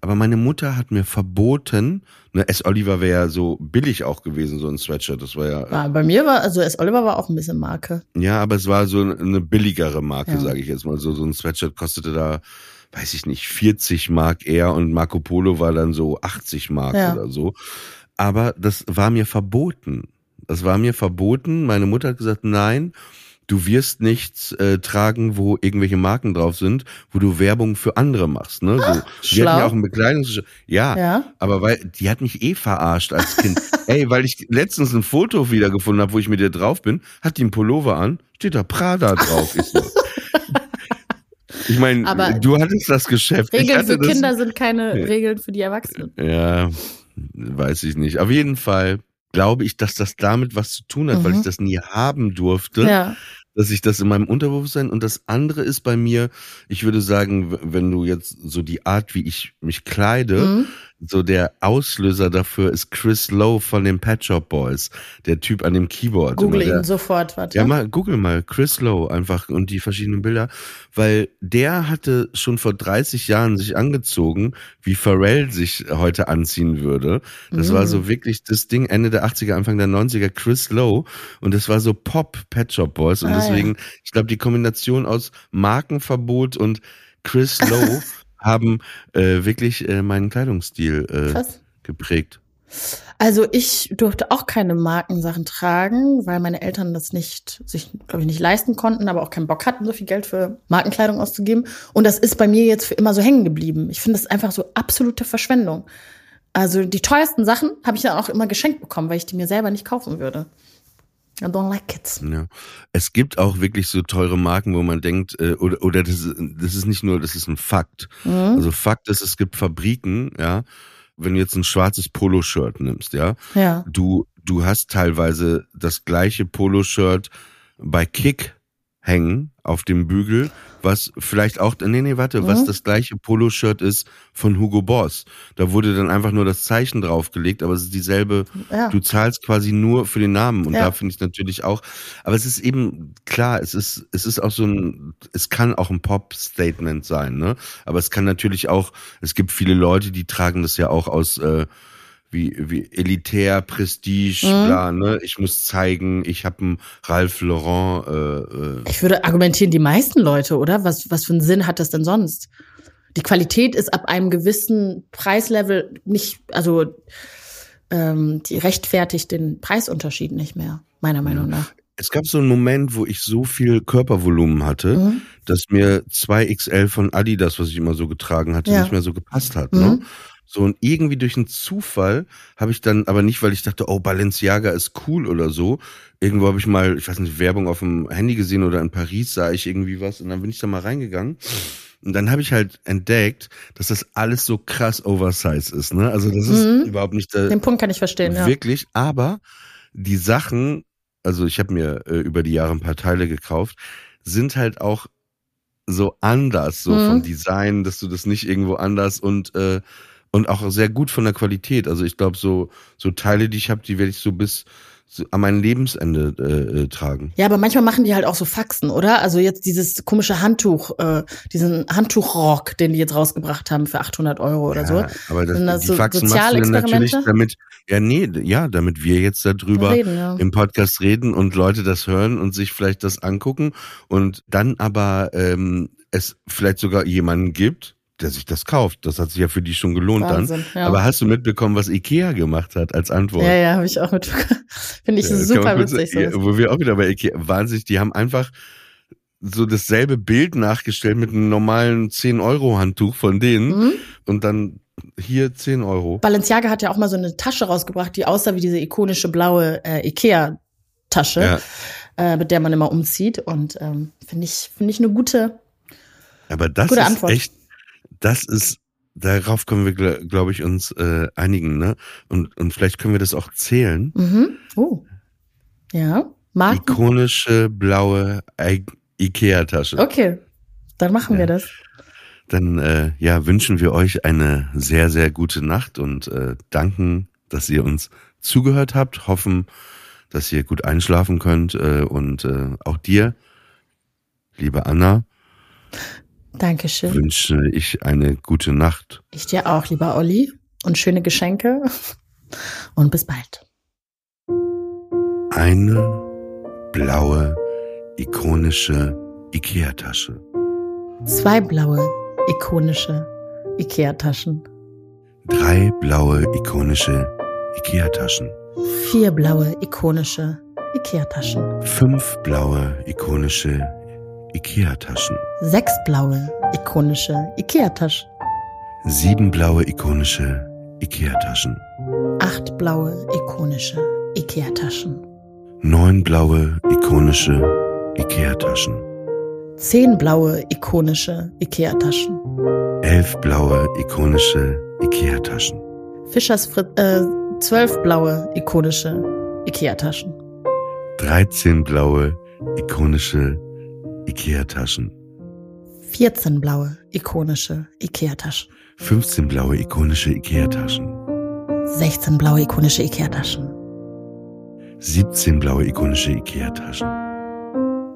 Aber meine Mutter hat mir verboten, ne, S. Oliver wäre ja so billig auch gewesen, so ein Sweatshirt. Das war ja, War, bei mir war, also S. Oliver war auch ein bisschen Marke. ja, aber es war so eine billigere Marke, Ja. sage ich jetzt mal. So, so ein Sweatshirt kostete da, weiß ich nicht, 40 Mark eher und Marco Polo war dann so 80 Mark Ja. oder so. Aber das war mir verboten. Das war mir verboten. Meine Mutter hat gesagt, nein, du wirst nichts äh, tragen, wo irgendwelche Marken drauf sind, wo du Werbung für andere machst. Ne? So, die hatten schlau. ja auch ein Bekleidungs... Ja, Ja. aber weil die hat mich eh verarscht als Kind. Ey, weil ich letztens ein Foto wiedergefunden habe, wo ich mit dir drauf bin, hat die einen Pullover an, steht da Prada drauf. Ich, so. ich meine, du hattest das Geschäft. Regeln für Kinder sind keine Ja. Regeln für die Erwachsenen. Ja, weiß ich nicht. Auf jeden Fall glaube ich, dass das damit was zu tun hat, weil Mhm. ich das nie haben durfte. Ja. dass ich das in meinem Unterbewusstsein und das andere ist bei mir, ich würde sagen, wenn du jetzt so die Art, wie ich mich kleide, Mhm. So der Auslöser dafür ist Chris Lowe von den Pet Shop Boys, der Typ an dem Keyboard. Google immer, der, ihn sofort, warte. ja, mal, google mal, Chris Lowe einfach und die verschiedenen Bilder, weil der hatte schon vor 30 Jahren sich angezogen, wie Pharrell sich heute anziehen würde. Das Mhm. war so wirklich das Ding Ende der 80er, Anfang der 90er, Chris Lowe und das war so Pop Pet Shop Boys und Ah, deswegen, ich glaube, die Kombination aus Markenverbot und Chris Lowe haben äh, wirklich äh, meinen Kleidungsstil äh, Krass. geprägt. Also ich durfte auch keine Markensachen tragen, weil meine Eltern das nicht, sich, glaube ich, nicht leisten konnten, aber auch keinen Bock hatten, so viel Geld für Markenkleidung auszugeben. Und das ist bei mir jetzt für immer so hängen geblieben. Ich finde das einfach so absolute Verschwendung. Also die teuersten Sachen habe ich dann auch immer geschenkt bekommen, weil ich die mir selber nicht kaufen würde. I don't like it. Ja. Es gibt auch wirklich so teure Marken, wo man denkt, äh, oder, oder das, ist, das ist nicht nur, das ist ein Fakt. Mhm. Also Fakt ist, es gibt Fabriken, ja, wenn du jetzt ein schwarzes Poloshirt nimmst, ja, Ja. du, du hast teilweise das gleiche Poloshirt bei Kick hängen auf dem Bügel, was vielleicht auch, nee, nee, warte, was Mhm. das gleiche Poloshirt ist von Hugo Boss. Da wurde dann einfach nur das Zeichen draufgelegt, aber es ist dieselbe, Ja. du zahlst quasi nur für den Namen und Ja. da finde ich natürlich auch, aber es ist eben klar, es ist es ist auch so ein es kann auch ein Pop Statement sein, ne? Aber es kann natürlich auch es gibt viele Leute, die tragen das ja auch aus äh, wie wie elitär Prestige, Mhm. bla, ne? Ich muss zeigen, ich habe einen Ralph Lauren äh, äh, Ich würde argumentieren, die meisten Leute, oder? Was, was für einen Sinn hat das denn sonst? Die Qualität ist ab einem gewissen Preislevel nicht, also ähm, die rechtfertigt den Preisunterschied nicht mehr, meiner Meinung nach. es gab so einen Moment, wo ich so viel Körpervolumen hatte, Mhm. dass mir 2XL von Adidas, was ich immer so getragen hatte, Ja. nicht mehr so gepasst hat. Mhm. Ne? So und irgendwie durch einen Zufall habe ich dann, aber nicht, weil ich dachte, oh, Balenciaga ist cool oder so. Irgendwo habe ich mal, ich weiß nicht, Werbung auf dem Handy gesehen oder in Paris sah ich irgendwie was und dann bin ich da mal reingegangen. Und dann habe ich halt entdeckt, dass das alles so krass oversize ist. Ne? Also das ist Mhm. überhaupt nicht der, Den Punkt kann ich verstehen, ja. Wirklich, aber die Sachen, also ich habe mir äh, über die Jahre ein paar Teile gekauft, sind halt auch so anders, so Mhm. vom Design, dass du das nicht irgendwo anders und äh, und auch sehr gut von der Qualität. Also ich glaube, so so Teile, die ich habe, die werde ich so bis so an mein Lebensende äh, äh, tragen. Ja, aber manchmal machen die halt auch so Faxen, oder? Also jetzt dieses komische Handtuch, äh, diesen Handtuchrock, den die jetzt rausgebracht haben für 800 Euro oder so. Ja, aber das, Sind das die so Faxen machst du natürlich, damit ja nee, ja, damit wir jetzt darüber Reden, ja. im Podcast reden und Leute das hören und sich vielleicht das angucken und dann aber ähm, es vielleicht sogar jemanden gibt, der sich das kauft. Das hat sich ja für die schon gelohnt Wahnsinn, dann. ja. Aber hast du mitbekommen, was Ikea gemacht hat als Antwort? Ja, ja, habe ich auch mitbekommen. Finde ich Ja, super kurz- witzig. ja. Wo wir auch wieder bei Ikea, wahnsinnig, die haben einfach so dasselbe Bild nachgestellt mit einem normalen 10-Euro-Handtuch von denen Mhm. und dann hier 10 Euro. Balenciaga hat ja auch mal so eine Tasche rausgebracht, die aussah wie diese ikonische blaue äh, Ikea-Tasche, Ja. äh, mit der man immer umzieht. Und ähm, finde ich, finde ich eine gute. Aber das Gute ist Antwort. echt, das ist, darauf können wir, glaube glaub ich, uns äh, einigen, ne? Und, und vielleicht können wir das auch zählen. Mhm. Oh. Ja. Marken. Ikonische blaue I Ikea-Tasche. Okay. Dann machen Ja. wir das. Dann äh, ja, wünschen wir euch eine sehr, sehr gute Nacht und äh, danken dass ihr uns zugehört habt, hoffen, dass ihr gut einschlafen könnt äh, und äh, auch dir, liebe Anna, Dankeschön. wünsche ich eine gute Nacht. Ich dir auch, lieber Olli. Und schöne Geschenke. Und bis bald. Eine blaue, ikonische Ikea-Tasche. Zwei blaue, ikonische Ikea-Taschen. Drei blaue, ikonische Ikea-Taschen. Vier blaue, ikonische Ikea-Taschen. Fünf blaue, ikonische Ikea-Taschen. Sechs blaue, ikonische Ikea-Taschen. Sieben blaue, ikonische Ikea-Taschen. Acht blaue, ikonische Ikea-Taschen. Neun blaue, ikonische Ikea-Taschen. Zehn blaue, ikonische Ikea-Taschen. Elf blaue, ikonische Ikea-Taschen. Fischers Frit äh, zwölf blaue, ikonische Ikea-Taschen. 13 blaue, ikonische Ikea-Taschen. 14 blaue, ikonische Ikea-Taschen. 15 blaue, ikonische Ikea-Taschen. 16 blaue, ikonische Ikea-Taschen. 17 blaue, ikonische Ikea-Taschen.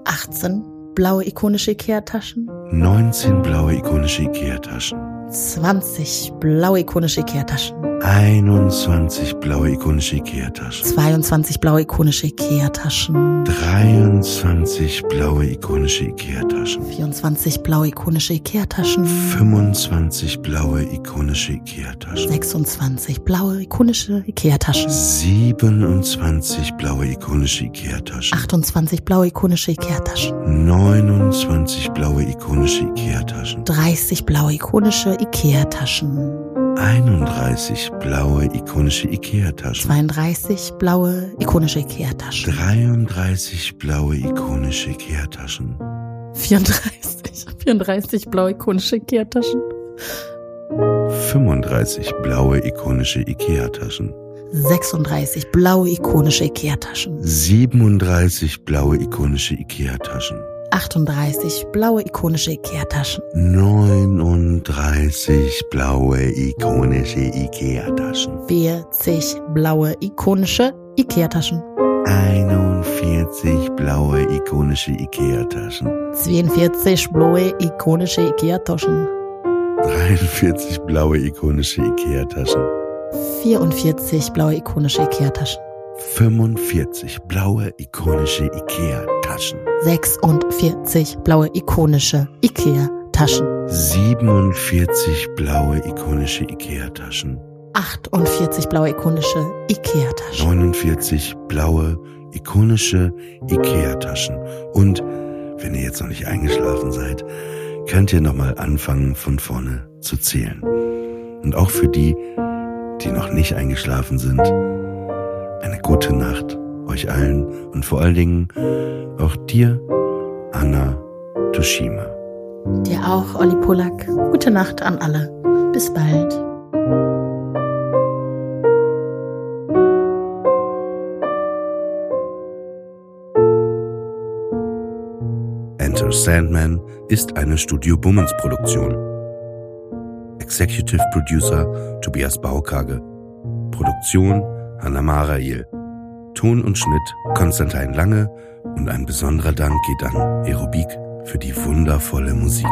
18 blaue, ikonische Ikea-Taschen. 19 blaue, ikonische Ikea-Taschen. 20 blaue, ikonische Ikea-Taschen. 21 blaue, ikonische Ikea-Taschen. 22 blaue, ikonische Ikea-Taschen. 23 blaue, ikonische Ikea-Taschen. 24 blaue, ikonische Ikea-Taschen. 25 blaue, ikonische Ikea-Taschen. 26 blaue, ikonische Ikea-Taschen. 27 blaue, ikonische Ikea-Taschen. 28 blaue, ikonische Ikea-Taschen. 29 blaue, ikonische Ikea-Taschen. 30 blaue, ikonische Ikea-Taschen. 31 blaue, ikonische Ikea-Taschen. 32 blaue, ikonische Ikea-Taschen. 33 blaue, ikonische Ikea-Taschen. 34, 34 blaue, ikonische Ikea-Taschen. 35 blaue, ikonische Ikea-Taschen. 36 blaue, ikonische Ikea-Taschen. 37 blaue, ikonische Ikea-Taschen. 38 blaue, ikonische Ikea-Taschen. 39 blaue, ikonische Ikea-Taschen. 40 blaue, ikonische Ikea-Taschen. 41 blaue, ikonische Ikea-Taschen. 42 blaue, ikonische Ikea-Taschen. 43 blaue, ikonische Ikea-Taschen. 44 blaue, ikonische Ikea-Taschen. 45 blaue, ikonische Ikea-Taschen. 46 blaue, ikonische Ikea-Taschen. 47 blaue, ikonische Ikea-Taschen. 48 blaue, ikonische Ikea-Taschen. 49 blaue, ikonische Ikea-Taschen. Und wenn ihr jetzt noch nicht eingeschlafen seid, könnt ihr nochmal anfangen von vorne zu zählen. Und auch für die, die noch nicht eingeschlafen sind, eine gute Nacht euch allen und vor allen Dingen auch dir, Anna Toshima. Dir auch, Olli Polak. Gute Nacht an alle. Bis bald. Enter Sandman ist eine Studio Bummens Produktion. Executive Producer Tobias Baukage. Produktion Hanna Marail. Ton und Schnitt Konstantin Lange und ein besonderer Dank geht an Aerobik für die wundervolle Musik.